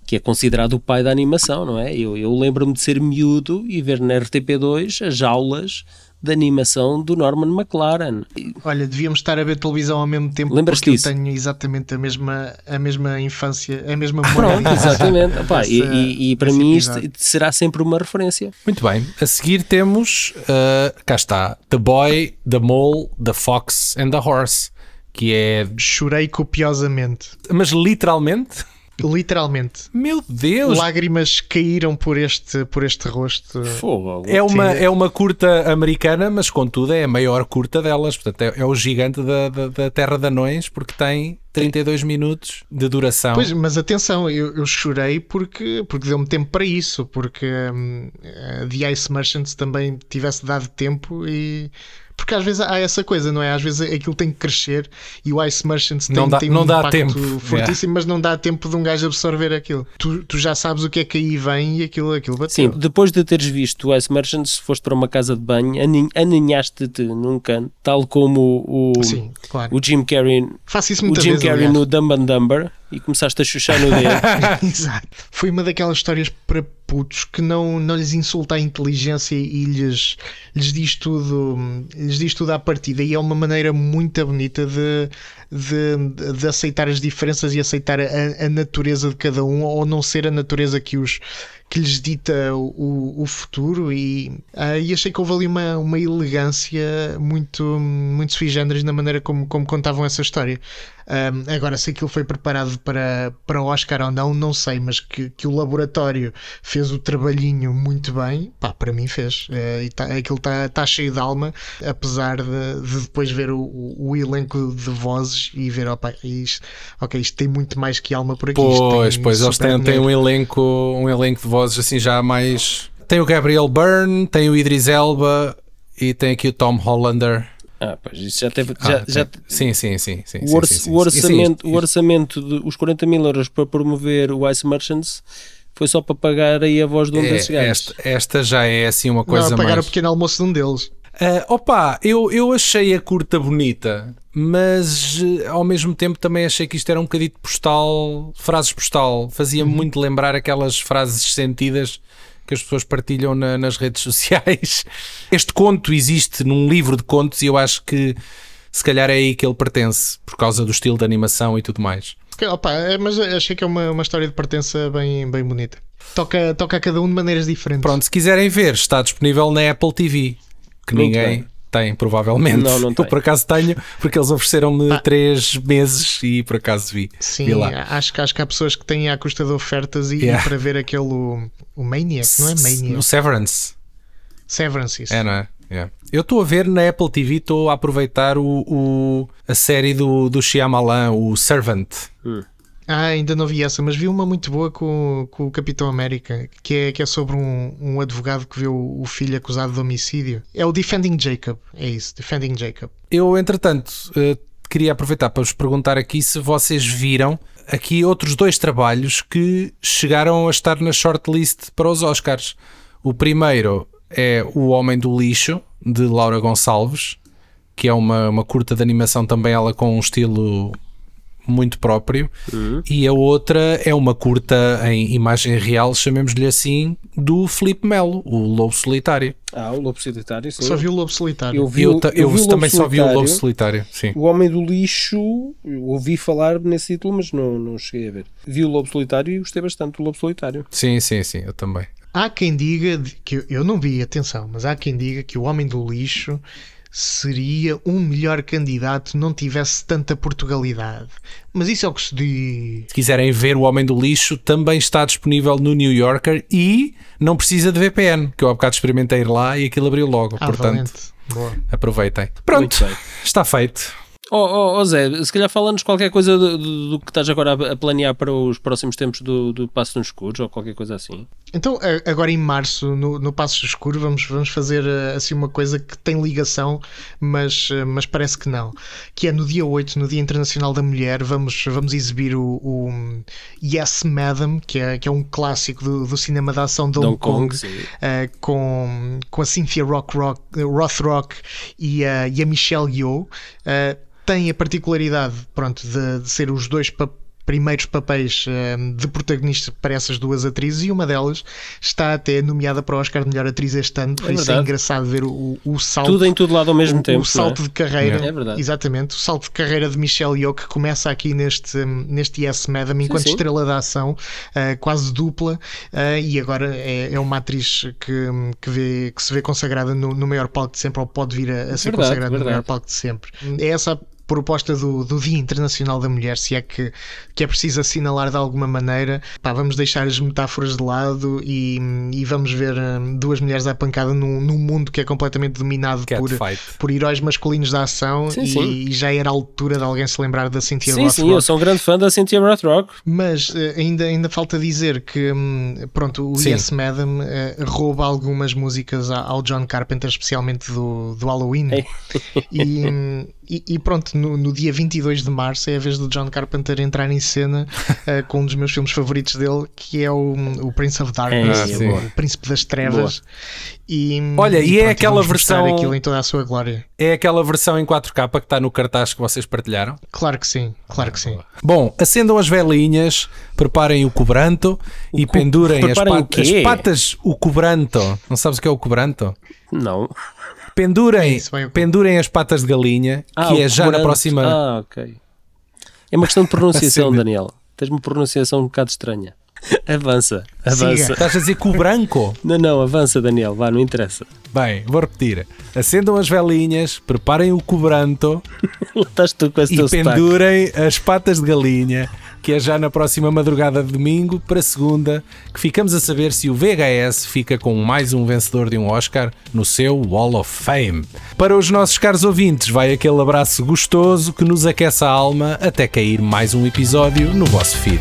S1: que é considerado o pai da animação, não é? Eu, eu lembro-me de ser miúdo e ver na RTP2 as aulas de animação do Norman McLaren.
S3: Olha, devíamos estar a ver televisão ao mesmo tempo
S1: Lembras
S3: porque
S1: disso?
S3: eu tenho exatamente a mesma, a mesma infância, a mesma memória.
S1: Pronto, *laughs* exatamente. Epá, e, e, e, para mim isto será sempre uma referência.
S2: Muito bem. A seguir temos, uh, cá está, The Boy, The Mole, The Fox and The Horse, que é...
S3: Chorei copiosamente.
S2: Mas literalmente...
S3: Literalmente.
S2: Meu Deus!
S3: Lágrimas caíram por este, por este rosto.
S1: Fogo.
S2: É uma, é uma curta americana, mas contudo é a maior curta delas. Portanto, é, é o gigante da, da, da Terra de Anões, porque tem 32 minutos de duração.
S3: Pois, mas atenção, eu, eu chorei porque, porque deu-me tempo para isso, porque hum, a The Ice Merchants também tivesse dado tempo e. Porque às vezes há essa coisa, não é? Às vezes aquilo tem que crescer e o Ice Merchants tem,
S2: Não dá-
S3: tem
S2: não
S3: um
S2: dá
S3: impacto
S2: tempo.
S3: fortíssimo, mas não dá tempo de um gajo absorver aquilo. Tu, tu já sabes o que é que aí vem e aquilo, aquilo bateu.
S1: Sim, depois de teres visto o Ice Merchants, foste para uma casa de banho, anin- aninhaste-te num canto, tal como o, o,
S3: Sim, claro.
S1: o Jim Carrey,
S3: Faço isso
S1: o Jim
S3: vezes.
S1: Carrey
S3: aliás.
S1: no Dumb and Dumber e começaste a chuchar no dedo. *laughs*
S3: Exato. Foi uma daquelas histórias para putos que não, não lhes insulta a inteligência e lhes, lhes, diz tudo, lhes diz tudo à partida. E é uma maneira muito bonita de, de, de aceitar as diferenças e aceitar a, a natureza de cada um, ou não ser a natureza que os que lhes dita o, o futuro e, ah, e achei que houve ali uma, uma elegância muito, muito sui generis na maneira como, como contavam essa história. Um, agora, se aquilo foi preparado para, para Oscar ou não, não sei, mas que, que o laboratório fez o trabalhinho muito bem, pá, para mim fez. É, e tá, aquilo está tá cheio de alma, apesar de, de depois ver o, o, o elenco de vozes e ver, opa, isto, ok, isto tem muito mais que alma por aqui.
S2: Pois, pois, eles têm, têm um elenco, um elenco de vozes assim já mais. Tem o Gabriel Byrne, tem o Idris Elba e tem aqui o Tom Hollander.
S1: Ah, pois isso já teve.
S2: Ah,
S1: Já,
S2: tem-
S1: já-
S2: Sim, sim, sim. sim,
S1: o,
S2: sim, sim, sim.
S1: o orçamento,
S2: Sim,
S1: o orçamento de os 40 mil euros para promover o Ice Merchants foi só para pagar aí a voz de um
S2: é,
S1: desses gajos.
S2: esta, esta já é assim uma coisa
S3: não, pagar
S2: mais.
S3: o pequeno almoço de um deles.
S2: Ah, opa, eu, eu achei a curta bonita, mas eh, ao mesmo tempo também achei que isto era um bocadito postal, frases postal. Fazia-me muito lembrar aquelas frases sentidas que as pessoas partilham na- nas redes *laughs* sociais. Este conto existe num livro de contos e eu acho que se calhar é aí que ele pertence, por causa do estilo de animação e tudo mais.
S3: Opa, é, mas achei que é uma, uma história de pertença bem, bem bonita. Toca, toca a cada um de maneiras diferentes.
S2: Pronto, se quiserem ver, está disponível na Apple TV, que
S1: Muito
S2: ninguém
S1: bem.
S2: Tem, provavelmente.
S1: Não, não
S2: Eu
S1: tem.
S2: por acaso tenho, porque eles ofereceram-me
S3: Ah.
S2: três meses e por acaso vi.
S3: Sim,
S2: vi lá.
S3: acho, que- acho que há pessoas que têm à custa de ofertas e,
S2: Yeah.
S3: e para ver aquele o, o Maniac, não é Maniac?
S2: No Severance.
S3: Severance, isso.
S2: É, não é? Yeah. Eu estou a ver na Apple TV, estou a aproveitar o, o- a série do, do Shyamalan, o Servant.
S3: Ah, ainda não vi essa, mas vi uma muito boa com, com o Capitão América, que é, que é sobre um, um advogado que vê o, o filho acusado de homicídio. É o Defending Jacob, é isso, Defending Jacob.
S2: Eu, entretanto, eh, queria aproveitar para vos perguntar aqui se vocês viram aqui outros dois trabalhos que chegaram a estar na shortlist para os Oscars. O primeiro é O Homem do Lixo, de Laura Gonçalves, que é uma, uma curta de animação também ela com um estilo muito próprio. E a outra é uma curta em imagem real, chamemos-lhe assim, do Felipe Melo, o Lobo Solitário.
S1: Ah, o Lobo Solitário, sim.
S3: Só vi o Lobo Solitário.
S1: Eu vi,
S2: Eu,
S1: eu
S2: eu
S1: vi
S2: também só vi o Lobo
S1: Solitário.
S2: Sim.
S1: O Homem do Lixo, eu ouvi falar nesse título, mas não, não cheguei a ver. Vi o Lobo Solitário e gostei bastante do Lobo Solitário.
S2: Sim, sim, sim, eu também.
S3: Há quem diga, que eu- eu não vi, atenção, mas há quem diga que o Homem do Lixo seria um melhor candidato não tivesse tanta Portugalidade. Mas isso é o que se diz.
S2: Se quiserem ver o Homem do Lixo, também está disponível no New Yorker e não precisa de VPN, que eu há bocado experimentei ir lá e aquilo abriu logo.
S3: Ah,
S2: Portanto, aproveitem. Pronto, está feito.
S1: Oh, oh, oh, Zé, se calhar fala-nos qualquer coisa do, do- do que estás agora a, a planear para os próximos tempos do, do Passo nos Escuros ou qualquer coisa assim.
S3: Então, agora em março, no, no Passo Escuro, vamos, vamos fazer eh, assim uma coisa que tem ligação, mas, eh, mas parece que não. Que é no dia 8, no Dia Internacional da Mulher, vamos, vamos exibir o, o Yes Madam, que é, que é um clássico do, do cinema de ação de Hong,
S1: Hong Kong,
S3: eh, com, com a Cynthia Rock, Rock, Rothrock e a, e a Michelle Yeoh. Eh, tem a particularidade pronto, de, de ser os dois pa- primeiros papéis eh, de protagonista para essas duas atrizes e uma delas está até nomeada para o Oscar de melhor atriz este ano, por
S1: É
S3: isso é engraçado ver o, o salto
S1: Tudo em todo lado ao mesmo
S3: o,
S1: tempo.
S3: o salto de carreira,
S1: É verdade.
S3: exatamente, o salto de carreira de Michelle Yeoh que começa aqui neste, neste Yes Madam enquanto
S1: sim.
S3: estrela da ação, eh, quase dupla, eh, e agora é, é uma atriz que, que, vê, que se vê consagrada no, no maior palco de sempre, ou pode vir a, a ser
S1: Verdade,
S3: consagrada no
S1: verdade.
S3: maior palco de sempre. É essa proposta do, do Dia Internacional da Mulher, se é que, que é preciso assinalar de alguma maneira, pá, vamos deixar as metáforas de lado e, e vamos ver um, duas mulheres à pancada num, num mundo que é completamente dominado por, por heróis masculinos da ação sim, e, sim. e, já era a altura de alguém se lembrar da Cynthia
S1: Sim, sim, eu sou um grande fã da Cynthia Rothrock.
S3: Mas uh, ainda, ainda falta dizer que, um, pronto, o sim. Yes Madam uh, rouba algumas músicas ao John Carpenter, especialmente do, do Halloween. e, hum, e, e, pronto, no, no, dia 22 de março é a vez do John Carpenter entrar em cena uh, *laughs* com um dos meus filmes favoritos dele, que é o, o Prince of Darkness, é, o Príncipe das Trevas. E,
S2: Olha, e, e é pronto, aquela versão.
S3: aquilo em toda a sua glória.
S2: É aquela versão em 4K que está no cartaz que vocês partilharam?
S3: Claro que sim, claro que sim.
S2: Bom, acendam as velinhas, preparem o cobranto o e pendurem as, pat as patas. O cobranto. Não sabes o que é o cobranto?
S1: Não.
S2: Pendurem, é pendurem as patas de galinha, ah, que é já na próxima.
S1: Ah, ok. É uma questão de *laughs* pronunciação, Daniel. Tens uma pronunciação um bocado estranha. Avança, avança. Siga.
S2: Estás a dizer com o branco?
S1: Não, não, avança, Daniel, vá, não interessa.
S2: Bem, vou repetir. Acendam as velinhas, preparem o cobranto *laughs*
S1: Estás tu com esse
S2: e pendurem as patas de galinha que é já na próxima madrugada de domingo para segunda, que ficamos a saber se o VHS fica com mais um vencedor de um Oscar no seu Wall of Fame. Para os nossos caros ouvintes, vai aquele abraço gostoso que nos aquece a alma até cair mais um episódio no vosso feed.